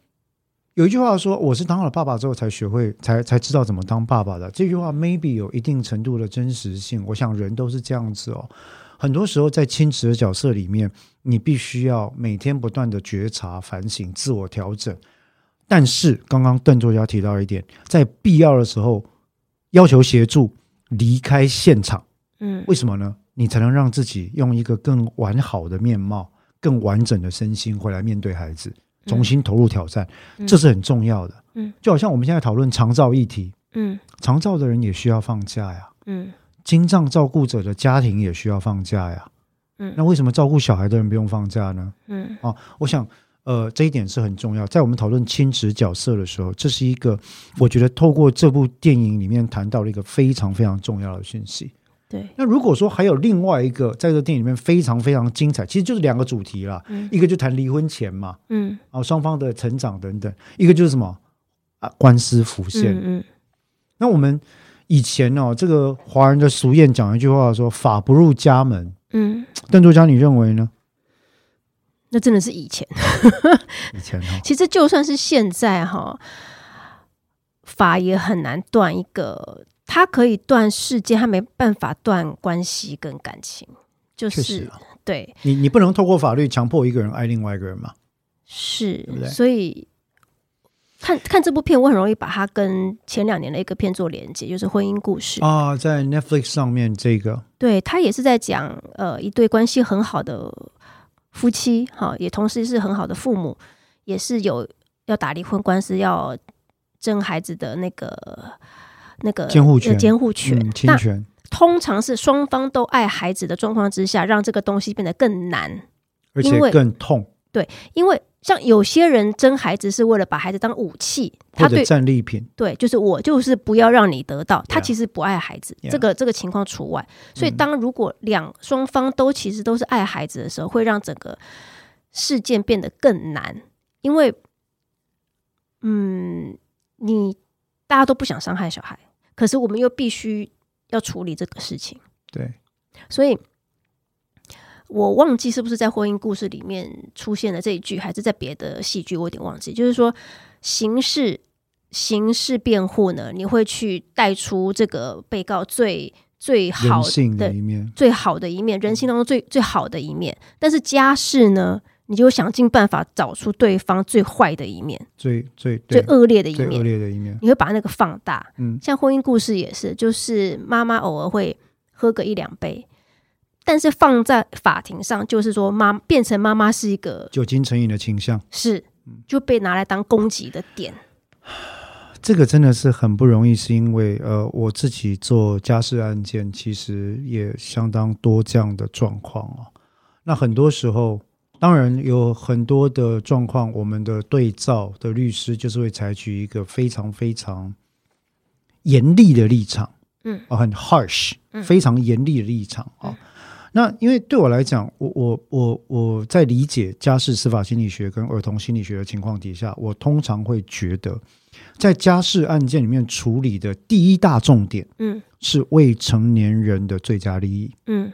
有一句话说，我是当了爸爸之后才学会，才才知道怎么当爸爸的。这句话 maybe 有一定程度的真实性。我想人都是这样子哦。很多时候在亲子的角色里面，你必须要每天不断的觉察、反省、自我调整。但是刚刚邓作家提到一点，在必要的时候要求协助，离开现场。嗯为什么呢？你才能让自己用一个更完好的面貌、更完整的身心回来面对孩子，重新投入挑战，嗯这是很重要的。嗯，就好像我们现在讨论长照议题，嗯长照的人也需要放假呀，嗯精障照顾者的家庭也需要放假呀。嗯那为什么照顾小孩的人不用放假呢？嗯啊，我想，呃，这一点是很重要。在我们讨论亲子角色的时候，这是一个我觉得透过这部电影里面谈到了一个非常非常重要的讯息。对，那如果说还有另外一个在这个电影里面非常非常精彩，其实就是两个主题啦，一个就谈离婚前嘛，嗯，然后双方的成长等等，一个就是什么啊官司浮现。嗯嗯。那我们以前哦，这个华人的俗谚讲一句话说“法不入家门。嗯，”，邓作家你认为呢？那真的是以前。以前 其实就算是现在哈，法也很难断一个，它可以断世界，他没办法断关系跟感情。就是啊，对，你你不能透过法律强迫一个人爱另外一个人嘛？是所以看看这部片，我很容易把它跟前两年的一个片做连接，就是《婚姻故事》。啊，在 Netflix 上面这个对他也是在讲呃一对关系很好的夫妻，哈，也同时是很好的父母，也是有要打离婚官司，要争孩子的那个那个监护权呃监护权。嗯，侵那权，通常是双方都爱孩子的状况之下，让这个东西变得更难，而且更痛，对因为像有些人争孩子是为了把孩子当武器，他或者对战利品。对，就是我就是不要让你得到，他其实不爱孩子 Yeah. 这个这个情况除外。所以，嗯当如果两双方都其实都是爱孩子的时候，会让整个事件变得更难，因为，嗯，你大家都不想伤害小孩，可是我们又必须要处理这个事情，对，所以。我忘记是不是在婚姻故事里面出现了这一句，还是在别的戏剧，我有点忘记。就是说，刑事刑事辩护呢，你会去带出这个被告最最好性的的一面，最好的一面，人性当中最最好的一面。但是家事呢，你就想尽办法找出对方最坏的一面、最最最对恶劣的一面最恶，劣的一面。你会把那个放大。嗯，像婚姻故事也是，就是妈妈偶尔会喝个一两杯，但是放在法庭上，就是说妈变成妈妈是一个酒精成瘾的倾向，是就被拿来当攻击的点。这个真的是很不容易，是因为呃，我自己做家事案件，其实也相当多这样的状况哦。那很多时候，当然有很多的状况，我们的对照的律师就是会采取一个非常非常严厉的立场，嗯。啊、很 harsh，嗯。非常严厉的立场啊。那因为对我来讲，我我我我在理解家事司法心理学跟儿童心理学的情况底下，我通常会觉得，在家事案件里面处理的第一大重点嗯。是未成年人的最佳利益。嗯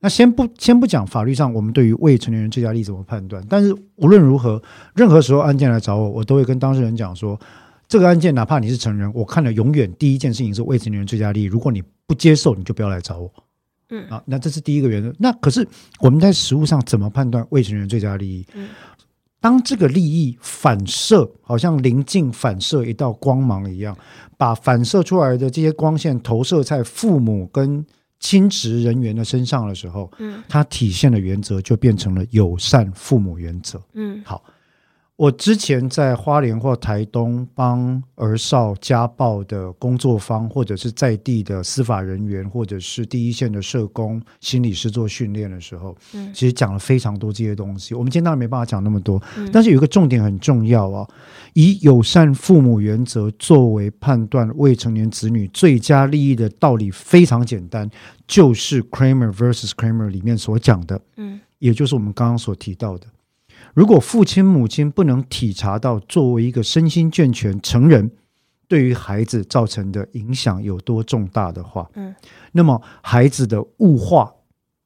那先不先不讲法律上我们对于未成年人最佳利益怎么判断，但是无论如何，任何时候案件来找我，我都会跟当事人讲说，这个案件哪怕你是成人，我看了永远第一件事情是未成年人最佳利益，如果你不接受，你就不要来找我。嗯啊，那这是第一个原则。那可是我们在实务上怎么判断未成年人最佳利益？嗯当这个利益反射，好像临近反射一道光芒一样，把反射出来的这些光线投射在父母跟亲职人员的身上的时候，嗯它体现的原则就变成了友善父母原则。嗯我之前在花莲或台东帮儿少家暴的工作方，或者是在地的司法人员，或者是第一线的社工、心理师做训练的时候，嗯其实讲了非常多这些东西。我们今天当然没办法讲那么多，嗯但是有一个重点很重要啊，以友善父母原则作为判断未成年子女最佳利益的道理非常简单，就是 Kramer versus Kramer 里面所讲的，嗯也就是我们刚刚所提到的，如果父亲母亲不能体察到作为一个身心健全成人对于孩子造成的影响有多重大的话，嗯，那么孩子的物化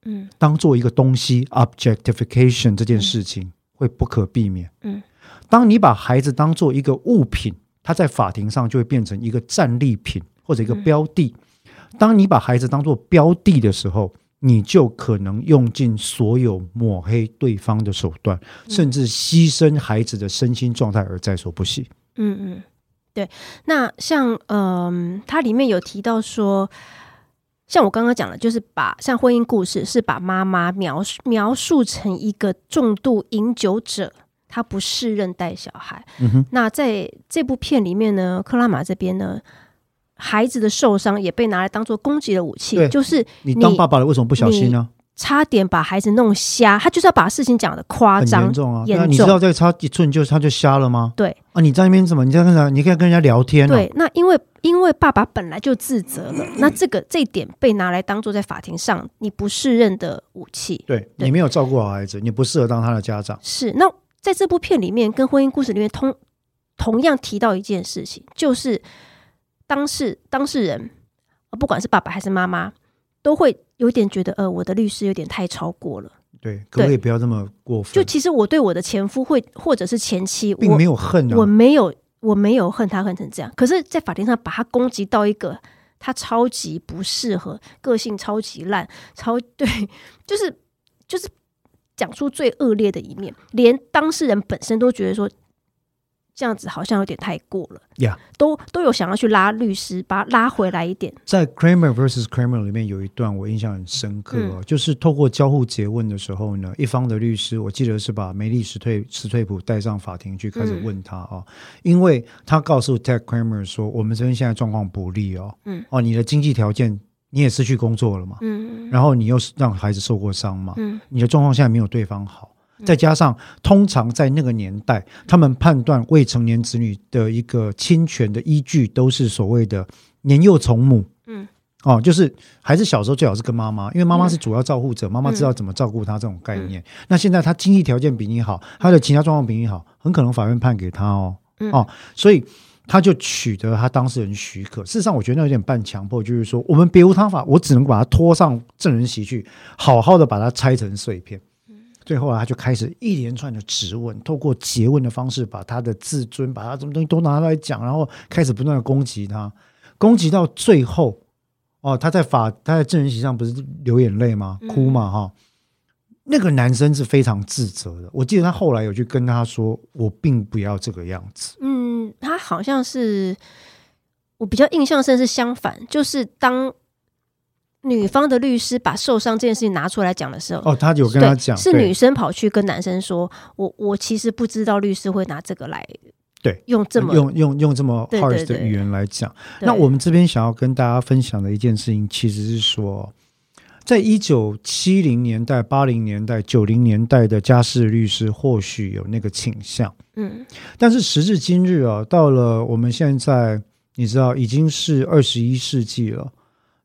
嗯。当做一个东西 objectification 这件事情会不可避免。嗯，当你把孩子当做一个物品，他在法庭上就会变成一个战利品或者一个嗯。标的。当你把孩子当做标的的时候，你就可能用尽所有抹黑对方的手段，甚至牺牲孩子的身心状态而在所不惜。嗯嗯，对。那像嗯，它里面有提到说，像我刚刚讲的，就是把像婚姻故事是把妈妈描述描述成一个重度饮酒者，她不适任带小孩。嗯哼，那在这部片里面呢，克拉玛这边呢，孩子的受伤也被拿来当做攻击的武器，就是你当爸爸的为什么不小心呢？差点把孩子弄瞎，他就是要把事情讲的夸很张严重啊！严那你知道重。再差一寸就他就瞎了吗？对啊，你在那边怎么？你在跟啥，你可以跟人家聊天、啊。对，那因为因为爸爸本来就自责了，那这个这一点被拿来当做在法庭上你不适任的武器。对，对你没有照顾好孩子，你不适合当他的家长。是，那在这部片里面，跟婚姻故事里面同同样提到一件事情，就是当事当事人，呃不管是爸爸还是妈妈，都会有点觉得，呃，我的律师有点太超过了。对，可不可以不要这么过分？就其实我对我的前夫会或者是前妻，并我没有恨啊。我没有我没有恨他恨成这样，可是，在法庭上把他攻击到一个他超级不适合，个性超级烂，超 对，就是就是讲出最恶劣的一面，连当事人本身都觉得说这样子好像有点太过了。呀都都有想要去拉律师，把他拉回来一点。在 Kramer vs Kramer 里面有一段我印象很深刻、哦，就是透过交互诘问的时候呢，一方的律师我记得是把梅丽史退史退普带上法庭去开始问他啊、哦，因为他告诉 Ted Kramer 说，我们这边现在状况不利哦，嗯。哦，你的经济条件你也失去工作了嘛，嗯。然后你又是让孩子受过伤嘛，嗯。你的状况现在没有对方好。再加上，通常在那个年代，他们判断未成年子女的一个侵权的依据，都是所谓的年幼从母。嗯，哦，就是还是小时候最好是跟妈妈，因为妈妈是主要照护者，妈妈知道怎么照顾他这种概念。那现在他经济条件比你好，他的其他状况比你好，很可能法院判给他哦。嗯哦，所以他就取得他当事人许可。事实上，我觉得那有点半强迫，就是说我们别无他法，我只能把他拖上证人席去，好好的把它拆成碎片。最后啊，他就开始一连串的质问，透过诘问的方式，把他的自尊，把他什么东西都拿出来讲，然后开始不断的攻击他，攻击到最后，哦，他在法他在证人席上不是流眼泪吗？哭嘛，哈、那个男生是非常自责的。我记得他后来有去跟他说：“我并不要这个样子。嗯，他好像是我比较印象深是相反，就是当女方的律师把受伤这件事情拿出来讲的时候，”哦，他有跟他讲，是女生跑去跟男生说：“我我其实不知道律师会拿这个来对用这么用用用这么 harsh 的语言来讲。对。那我们这边想要跟大家分享的一件事情，其实是说，在一九七零年代、八零年代、九零年代的家事律师或许有那个倾向，嗯。但是时至今日啊，到了我们现在，你知道已经是二十一世纪了。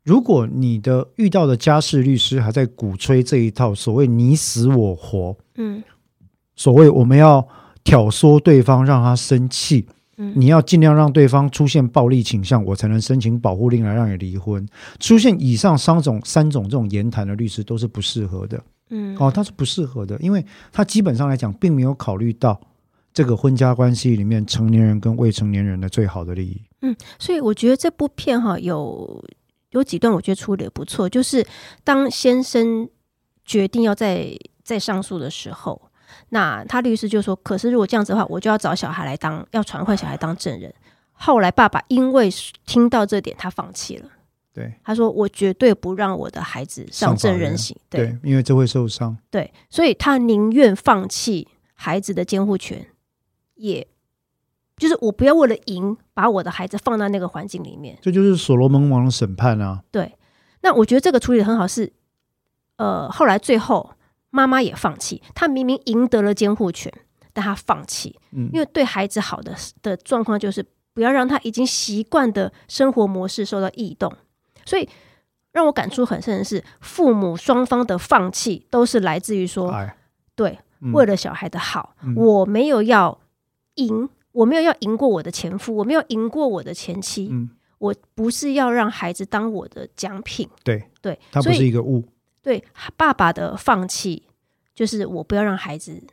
如果你的遇到的家事律师还在鼓吹这一套所谓你死我活，嗯所谓我们要挑唆对方让他生气，嗯你要尽量让对方出现暴力倾向，我才能申请保护令来让你离婚。出现以上三种三种这种言谈的律师都是不适合的嗯哦，他是不适合的，因为他基本上来讲并没有考虑到这个婚家关系里面成年人跟未成年人的最好的利益。嗯，所以我觉得这部片哈有有几段我觉得处理的不错，就是当先生决定要再再上诉的时候。那他律师就说：“可是如果这样子的话，我就要找小孩来当，要传唤小孩当证人。”后来爸爸因为听到这点，他放弃了。对他说：“我绝对不让我的孩子上证人刑。对”对，因为这会受伤。对，所以他宁愿放弃孩子的监护权，也就是我不要为了赢，把我的孩子放到那个环境里面。这就是所罗门王的审判啊！对，那我觉得这个处理的很好是，呃，后来最后妈妈也放弃，她明明赢得了监护权，但她放弃，嗯。因为对孩子好的的状况就是不要让他已经习惯的生活模式受到异动，所以让我感触很深的是，父母双方的放弃都是来自于说，哎，对，嗯。为了小孩的好，嗯。我没有要赢，我没有要赢过我的前夫，我没有赢过我的前妻，嗯，我不是要让孩子当我的奖品，对，对，它不是一个物，对爸爸的放弃，就是我不要让孩子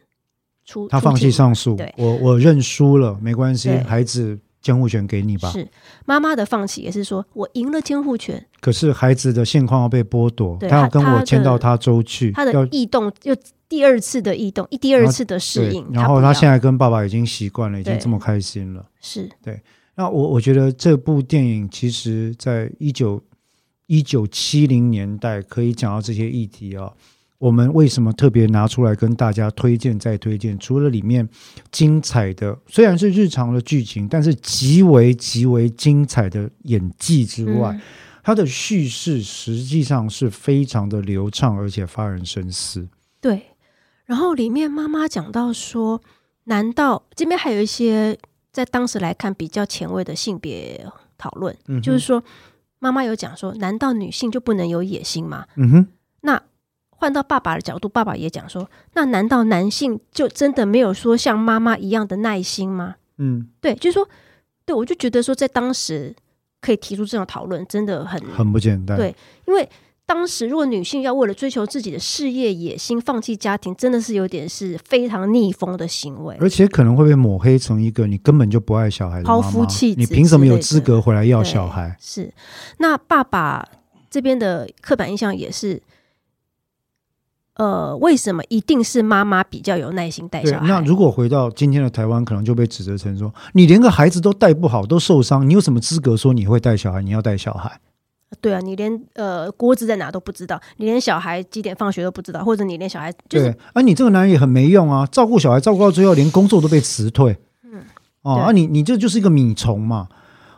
出，他放弃上诉对，我我认输了，没关系，孩子监护权给你吧。是妈妈的放弃，也是说我赢了监护权，可是孩子的现况要被剥夺，他要跟我迁到他州去，他要的异动又第二次的异动，一第二次的适对应，，然后他现在跟爸爸已经习惯了，已经对这么开心了。是对那我我觉得这部电影其实在一九一九七零年代可以讲到这些议题啊。我们为什么特别拿出来跟大家推荐再推荐？除了里面精彩的，虽然是日常的剧情，但是极为极为精彩的演技之外，嗯它的叙事实际上是非常的流畅，而且发人深思。对，然后里面妈妈讲到说，难道这边还有一些在当时来看比较前卫的性别讨论，嗯就是说妈妈有讲说，难道女性就不能有野心吗？嗯哼，那换到爸爸的角度，爸爸也讲说，那难道男性就真的没有说像妈妈一样的耐心吗？嗯，对，就是说，对我就觉得说，在当时可以提出这种讨论，真的很很不简单。对，因为当时如果女性要为了追求自己的事业野心放弃家庭，真的是有点是非常逆风的行为，而且可能会被抹黑成一个你根本就不爱小孩的抛夫弃子，你凭什么有资格回来要小孩？是，那爸爸这边的刻板印象也是。呃，为什么一定是妈妈比较有耐心带小孩？那如果回到今天的台湾，可能就被指责成说，你连个孩子都带不好，都受伤，你有什么资格说你会带小孩？你要带小孩？对啊，你连呃锅子在哪都不知道，你连小孩几点放学都不知道，或者你连小孩对，啊，你这个男人也很没用啊，照顾小孩照顾到最后，连工作都被辞退。嗯，哦，啊，你你这就是一个米虫嘛？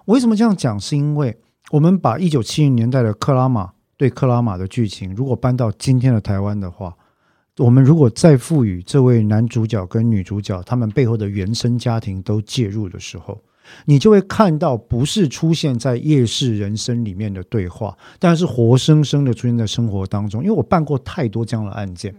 为什么这样讲？是因为我们把一九七零年代的克拉玛。对克拉玛的剧情，如果搬到今天的台湾的话，我们如果再赋予这位男主角跟女主角他们背后的原生家庭都介入的时候，你就会看到不是出现在夜市人生里面的对话，但是活生生的出现在生活当中。因为我办过太多这样的案件，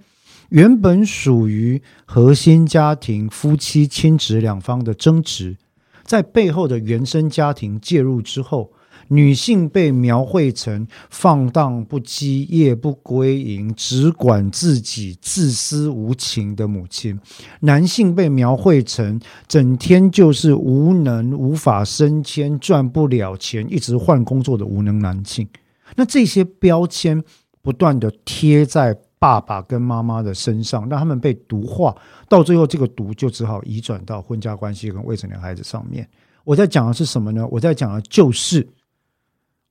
原本属于核心家庭夫妻亲子两方的争执，在背后的原生家庭介入之后。女性被描绘成放荡不羁、夜不归营、只管自己、自私无情的母亲；男性被描绘成整天就是无能、无法升迁、赚不了钱、一直换工作的无能男性。那这些标签不断的贴在爸爸跟妈妈的身上，让他们被毒化，到最后这个毒就只好移转到婚家关系跟未成年孩子上面。我在讲的是什么呢？我在讲的就是。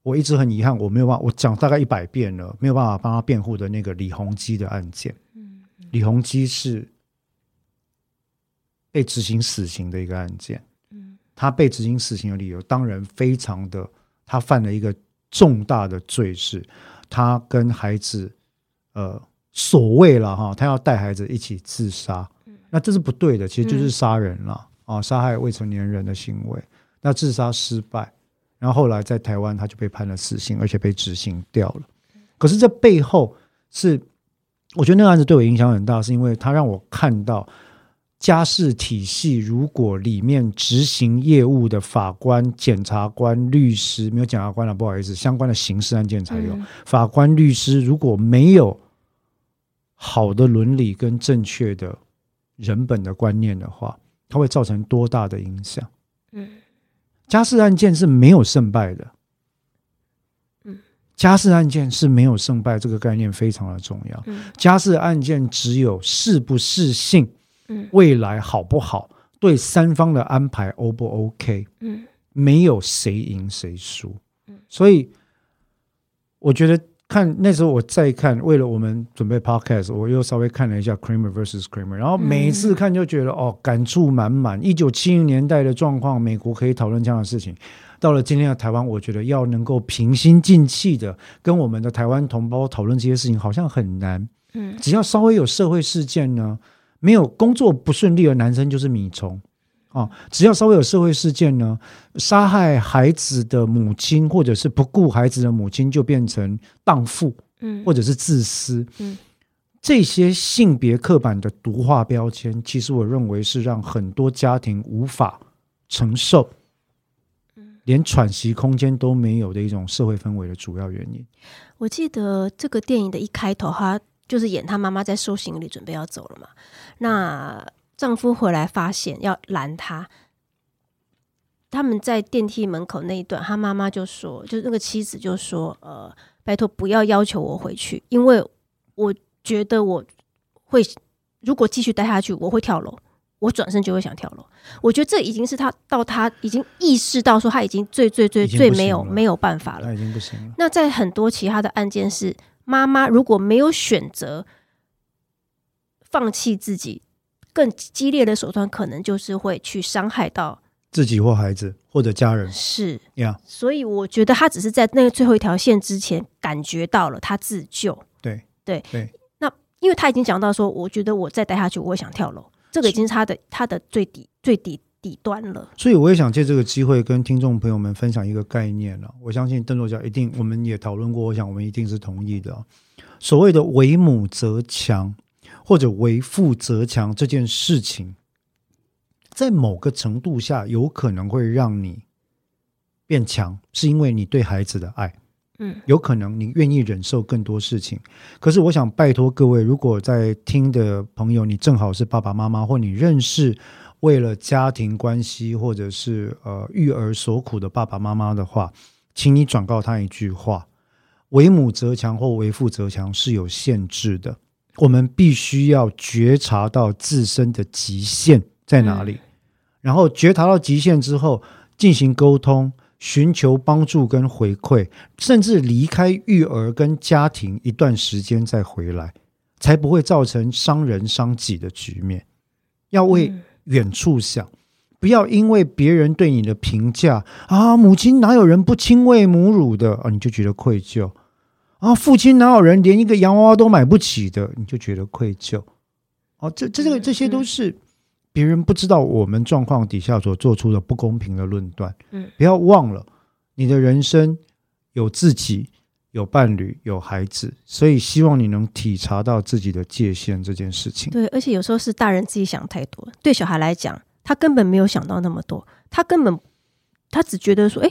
我一直很遗憾，我没有办法，我讲大概一百遍了，没有办法帮他辩护的那个李洪基的案件。李洪基是被执行死刑的一个案件。他被执行死刑的理由当然非常的，他犯了一个重大的罪，是他跟孩子，呃，所谓了哈，他要带孩子一起自杀。那这是不对的，其实就是杀人了啊，杀害未成年人的行为。那自杀失败。然后后来在台湾，他就被判了死刑，而且被执行掉了。可是这背后是，我觉得那个案子对我影响很大，是因为他让我看到家事体系，如果里面执行业务的法官、检察官、律师，没有检察官了，不好意思，相关的刑事案件才有法官、律师，如果没有好的伦理跟正确的人本的观念的话，它会造成多大的影响？嗯。家事案件是没有胜败的，嗯，家事案件是没有胜败，这个概念非常的重要。嗯，家事案件只有适不适性，嗯，未来好不好，对三方的安排 O 不 OK，嗯，没有谁赢谁输，嗯，所以我觉得。看那时候我再看，为了我们准备 podcast，我又稍微看了一下 Kramer vs Kramer，然后每一次看就觉得哦，感触满满。一九七零年代的状况，美国可以讨论这样的事情，到了今天的台湾，我觉得要能够平心静气的跟我们的台湾同胞讨论这些事情，好像很难。嗯，只要稍微有社会事件呢，没有工作不顺利的男生就是米虫。啊，只要稍微有社会事件呢，杀害孩子的母亲或者是不顾孩子的母亲就变成荡妇，嗯，或者是自私，嗯，这些性别刻板的毒化标签，其实我认为是让很多家庭无法承受，嗯，连喘息空间都没有的一种社会氛围的主要原因。我记得这个电影的一开头，他就是演他妈妈在收行李，准备要走了嘛，那。丈夫回来发现要拦他，他们在电梯门口那一段，他妈妈就说：“就是那个妻子就说，呃，拜托不要要求我回去，因为我觉得我会如果继续待下去，我会跳楼，我转身就会想跳楼。我觉得这已经是他到他已经意识到说他已经最最最最没有没有办法了，已经不行了。那在很多其他的案件是妈妈如果没有选择放弃自己。”更激烈的手段可能就是会去伤害到自己或孩子或者家人是呀。所以我觉得他只是在那个最后一条线之前感觉到了他自救。对对对，那因为他已经讲到说，我觉得我再待下去，我会想跳楼，这个已经是他的他的最底最底底端了。所以我也想借这个机会跟听众朋友们分享一个概念了。我相信邓作家一定，我们也讨论过，我想我们一定是同意的。所谓的为母则强或者为父则强这件事情。在某个程度下，有可能会让你变强，是因为你对孩子的爱。嗯，有可能你愿意忍受更多事情。可是，我想拜托各位，如果在听的朋友，你正好是爸爸妈妈，或你认识为了家庭关系或者是呃育儿所苦的爸爸妈妈的话，请你转告他一句话：为母则强，或为父则强是有限制的。我们必须要觉察到自身的极限。在哪里？然后觉察到极限之后，进行沟通，寻求帮助跟回馈，甚至离开育儿跟家庭一段时间再回来，才不会造成伤人伤己的局面。要为远处想，不要因为别人对你的评价啊，母亲哪有人不亲喂母乳的啊，你就觉得愧疚啊，父亲哪有人连一个洋娃娃都买不起的，你就觉得愧疚。哦，这这这个这些都是。别人不知道我们状况底下所做出的不公平的论断，嗯，不要忘了，你的人生有自己，有伴侣，有孩子，所以希望你能体察到自己的界限这件事情。对，而且有时候是大人自己想太多，对小孩来讲，他根本没有想到那么多，他根本他只觉得说，哎，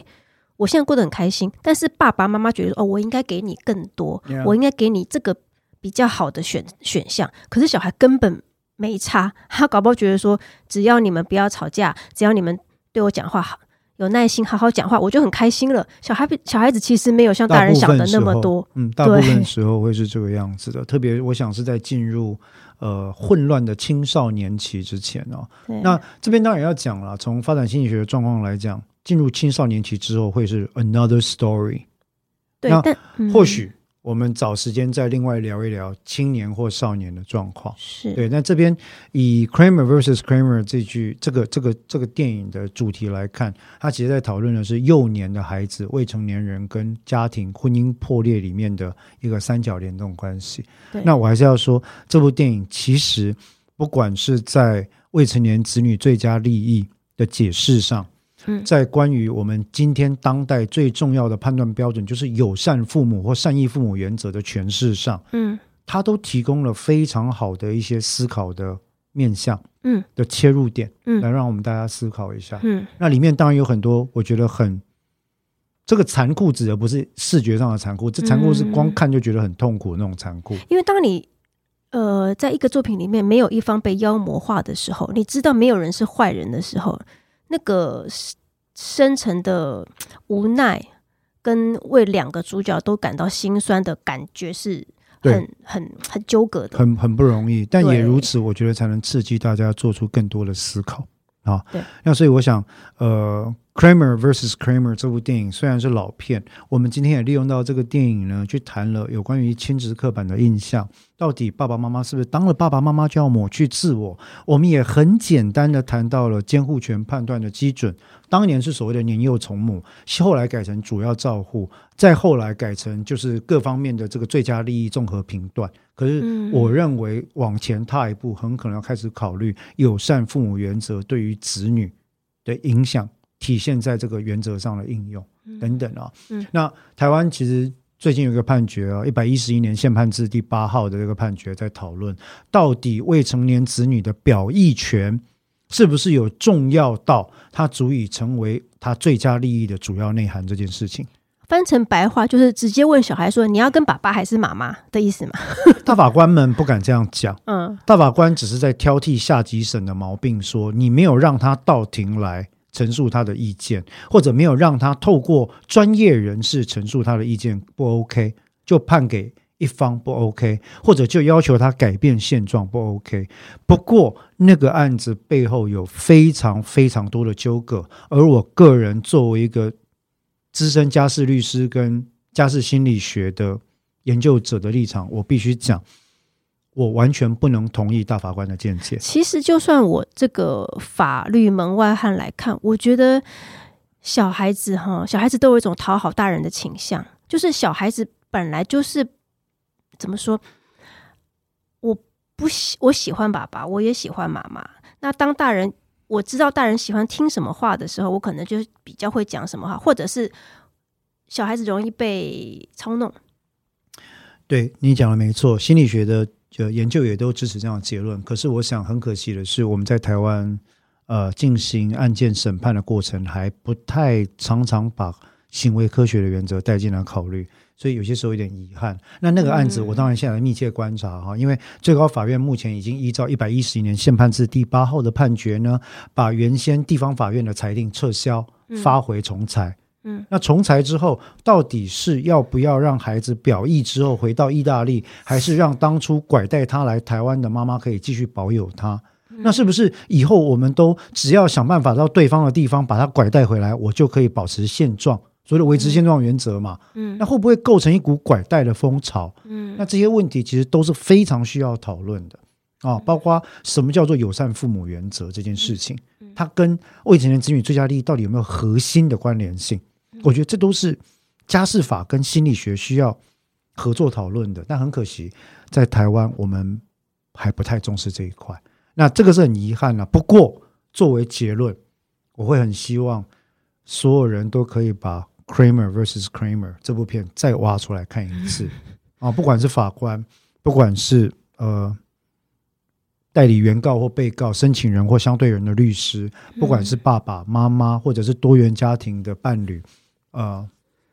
我现在过得很开心，但是爸爸妈妈觉得，哦，我应该给你更多，我应该给你这个比较好的选选项，可是小孩根本。没差，他搞不好觉得说，只要你们不要吵架，只要你们对我讲话好，有耐心，好好讲话，我就很开心了。小孩小孩子其实没有像大人想的那么多，嗯，大部分时候会是这个样子的。特别我想是在进入呃混乱的青少年期之前哦。那这边当然要讲了，从发展心理学的状况来讲，进入青少年期之后会是 another story。对，但或许。我们找时间再另外聊一聊青年或少年的状况。是对，那这边以 Kramer vs Kramer 这句这个这个这个电影的主题来看，他其实在讨论的是幼年的孩子、未成年人跟家庭婚姻破裂里面的一个三角联动关系。那我还是要说，这部电影其实不管是在未成年子女最佳利益的解释上。在关于我们今天当代最重要的判断标准，就是友善父母或善意父母原则的诠释上，嗯，他都提供了非常好的一些思考的面向，嗯，的切入点，嗯，来让我们大家思考一下，嗯，那里面当然有很多我觉得很这个残酷，指的不是视觉上的残酷，这残酷是光看就觉得很痛苦那种残酷，因为当你呃在一个作品里面没有一方被妖魔化的时候，你知道没有人是坏人的时候。那个深沉的无奈，跟为两个主角都感到心酸的感觉，是很很很纠葛的，很很不容易。但也如此，我觉得才能刺激大家做出更多的思考啊。对，那所以我想，呃。Kramer vs Kramer 这部电影虽然是老片，我们今天也利用到这个电影呢，去谈了有关于亲子刻板的印象。到底爸爸妈妈是不是当了爸爸妈妈就要抹去自我？我们也很简单的谈到了监护权判断的基准，当年是所谓的年幼从母，后来改成主要照护，再后来改成就是各方面的这个最佳利益综合评断。可是我认为往前踏一步，很可能要开始考虑友善父母原则对于子女的影响。体现在这个原则上的应用等等啊，那台湾其实最近有一个判决啊，一百一十一年宪判字第八号的这个判决在讨论，到底未成年子女的表意权是不是有重要到它足以成为他最佳利益的主要内涵这件事情。翻成白话就是直接问小孩说：“你要跟爸爸还是妈妈？”的意思吗？大法官们不敢这样讲，嗯，大法官只是在挑剔下级审的毛病，说你没有让他到庭来。陈述他的意见，或者没有让他透过专业人士陈述他的意见不 OK，就判给一方不 OK，或者就要求他改变现状不 OK。不过那个案子背后有非常非常多的纠葛，而我个人作为一个资深家事律师跟家事心理学的研究者的立场，我必须讲，我完全不能同意大法官的见解。其实，就算我这个法律门外汉来看，我觉得小孩子哈，小孩子都有一种讨好大人的倾向，就是小孩子本来就是怎么说？我不喜，我喜欢爸爸，我也喜欢妈妈。那当大人我知道大人喜欢听什么话的时候，我可能就比较会讲什么话，或者是小孩子容易被操弄。对你讲的没错，心理学的呃研究也都支持这样的结论。可是我想很可惜的是，我们在台湾呃进行案件审判的过程，还不太常常把行为科学的原则带进来考虑。所以有些时候有点遗憾。那那个案子，我当然现在密切观察哈，因为最高法院目前已经依照一百一十一年宪判字第八号的判决呢，把原先地方法院的裁定撤销，发回重裁。嗯，那重裁之后，到底是要不要让孩子表意之后回到意大利，还是让当初拐带他来台湾的妈妈可以继续保有他？那是不是以后我们都只要想办法到对方的地方把他拐带回来，我就可以保持现状？所谓的维持现状原则嘛，嗯，那会不会构成一股拐带的风潮？嗯，那这些问题其实都是非常需要讨论的啊，包括什么叫做友善父母原则这件事情，它跟未成年子女最佳利益到底有没有核心的关联性？我觉得这都是家事法跟心理学需要合作讨论的。但很可惜，在台湾我们还不太重视这一块，那这个是很遗憾了。不过作为结论，我会很希望所有人都可以把。Kramer vs Kramer 这部片再挖出来看一次 啊！不管是法官，不管是呃代理原告或被告、申请人或相对人的律师，不管是爸爸妈妈或者是多元家庭的伴侣，呃，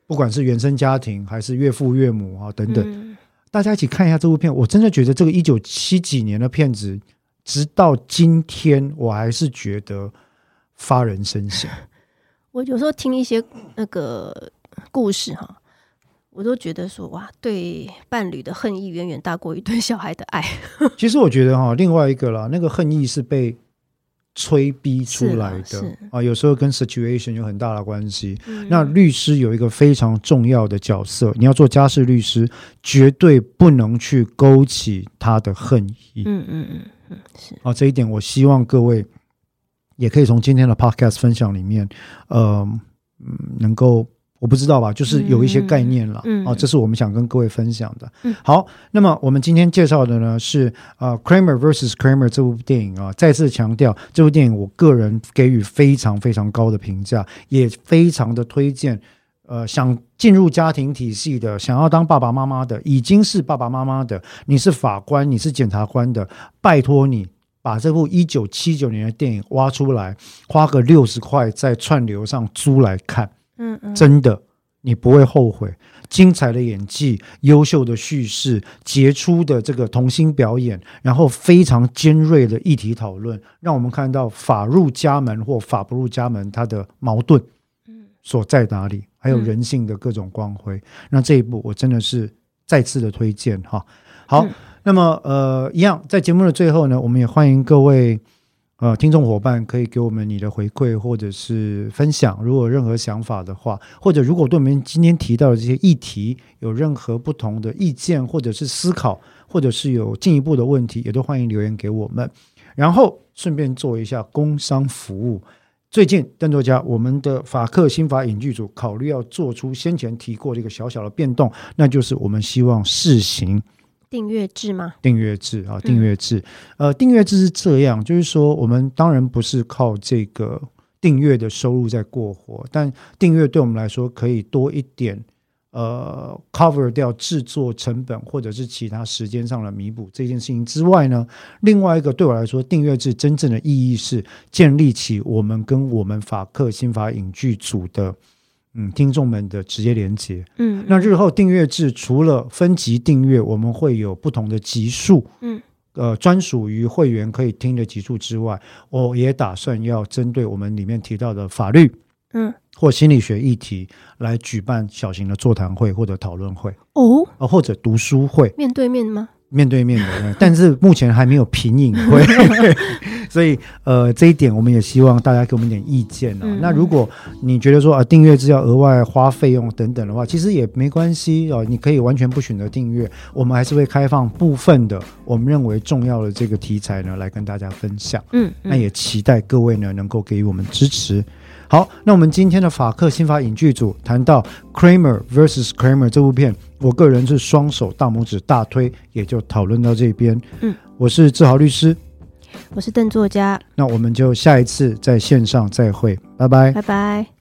不管是原生家庭还是岳父岳母啊等等，大家一起看一下这部片。我真的觉得这个一九七几年的片子，直到今天我还是觉得发人深省。我有时候听一些那个故事哈，我都觉得说哇，对伴侣的恨意远远大过于对小孩的爱。其实我觉得哈，另外一个啦，那个恨意是被催逼出来的啊，有时候跟 situation 有很大的关系。那律师有一个非常重要的角色，你要做家事律师，绝对不能去勾起他的恨意。嗯嗯嗯嗯，是啊，这一点我希望各位。也可以从今天的 podcast 分享里面，呃，嗯，能够我不知道吧，就是有一些概念了，哦，这是我们想跟各位分享的。嗯好，那么我们今天介绍的呢是呃《Kramer vs Kramer》这部电影啊，再次强调这部电影，我个人给予非常非常高的评价，也非常的推荐。呃，想进入家庭体系的，想要当爸爸妈妈的，已经是爸爸妈妈的，你是法官，你是检察官的，拜托你。把这部一九七九年的电影挖出来，花个六十块在串流上租来看，嗯嗯，真的你不会后悔。精彩的演技、优秀的叙事、杰出的这个童心表演，然后非常尖锐的议题讨论，让我们看到法入家门或法不入家门它的矛盾，嗯，所在哪里，还有人性的各种光辉。那这一部我真的是再次的推荐哈。好。那么，呃，一样，在节目的最后呢，我们也欢迎各位呃听众伙伴可以给我们你的回馈或者是分享。如果任何想法的话，或者如果对我们今天提到的这些议题有任何不同的意见，或者是思考，或者是有进一步的问题，也都欢迎留言给我们。然后顺便做一下工商服务。最近邓作家，我们的法克新法影剧组考虑要做出先前提过的一个小小的变动，那就是我们希望试行。订阅制吗？订阅制啊，订阅制。呃，订阅制是这样，就是说，我们当然不是靠这个订阅的收入在过活，但订阅对我们来说可以多一点，呃，cover 掉制作成本或者是其他时间上的弥补这件事情之外呢，另外一个对我来说，订阅制真正的意义是建立起我们跟我们法克新法影剧组的。嗯，听众们的直接连接，嗯，那日后订阅制除了分级订阅，我们会有不同的级数，嗯，呃，专属于会员可以听的级数之外，我也打算要针对我们里面提到的法律，嗯，或心理学议题来举办小型的座谈会或者讨论会，哦，呃，或者读书会，面对面吗？面对面的，但是目前还没有品影会，所以呃，这一点我们也希望大家给我们点意见啊。那如果你觉得说啊，订阅是要额外花费用等等的话，其实也没关系哦，你可以完全不选择订阅，我们还是会开放部分的我们认为重要的这个题材呢，来跟大家分享。嗯，那也期待各位呢能够给予我们支持。好，那我们今天的法克新法影剧组谈到 Kramer vs Kramer 这部片，我个人是双手大拇指大推，也就讨论到这边。嗯，我是志豪律师，我是邓作家，那我们就下一次在线上再会，拜拜，拜拜。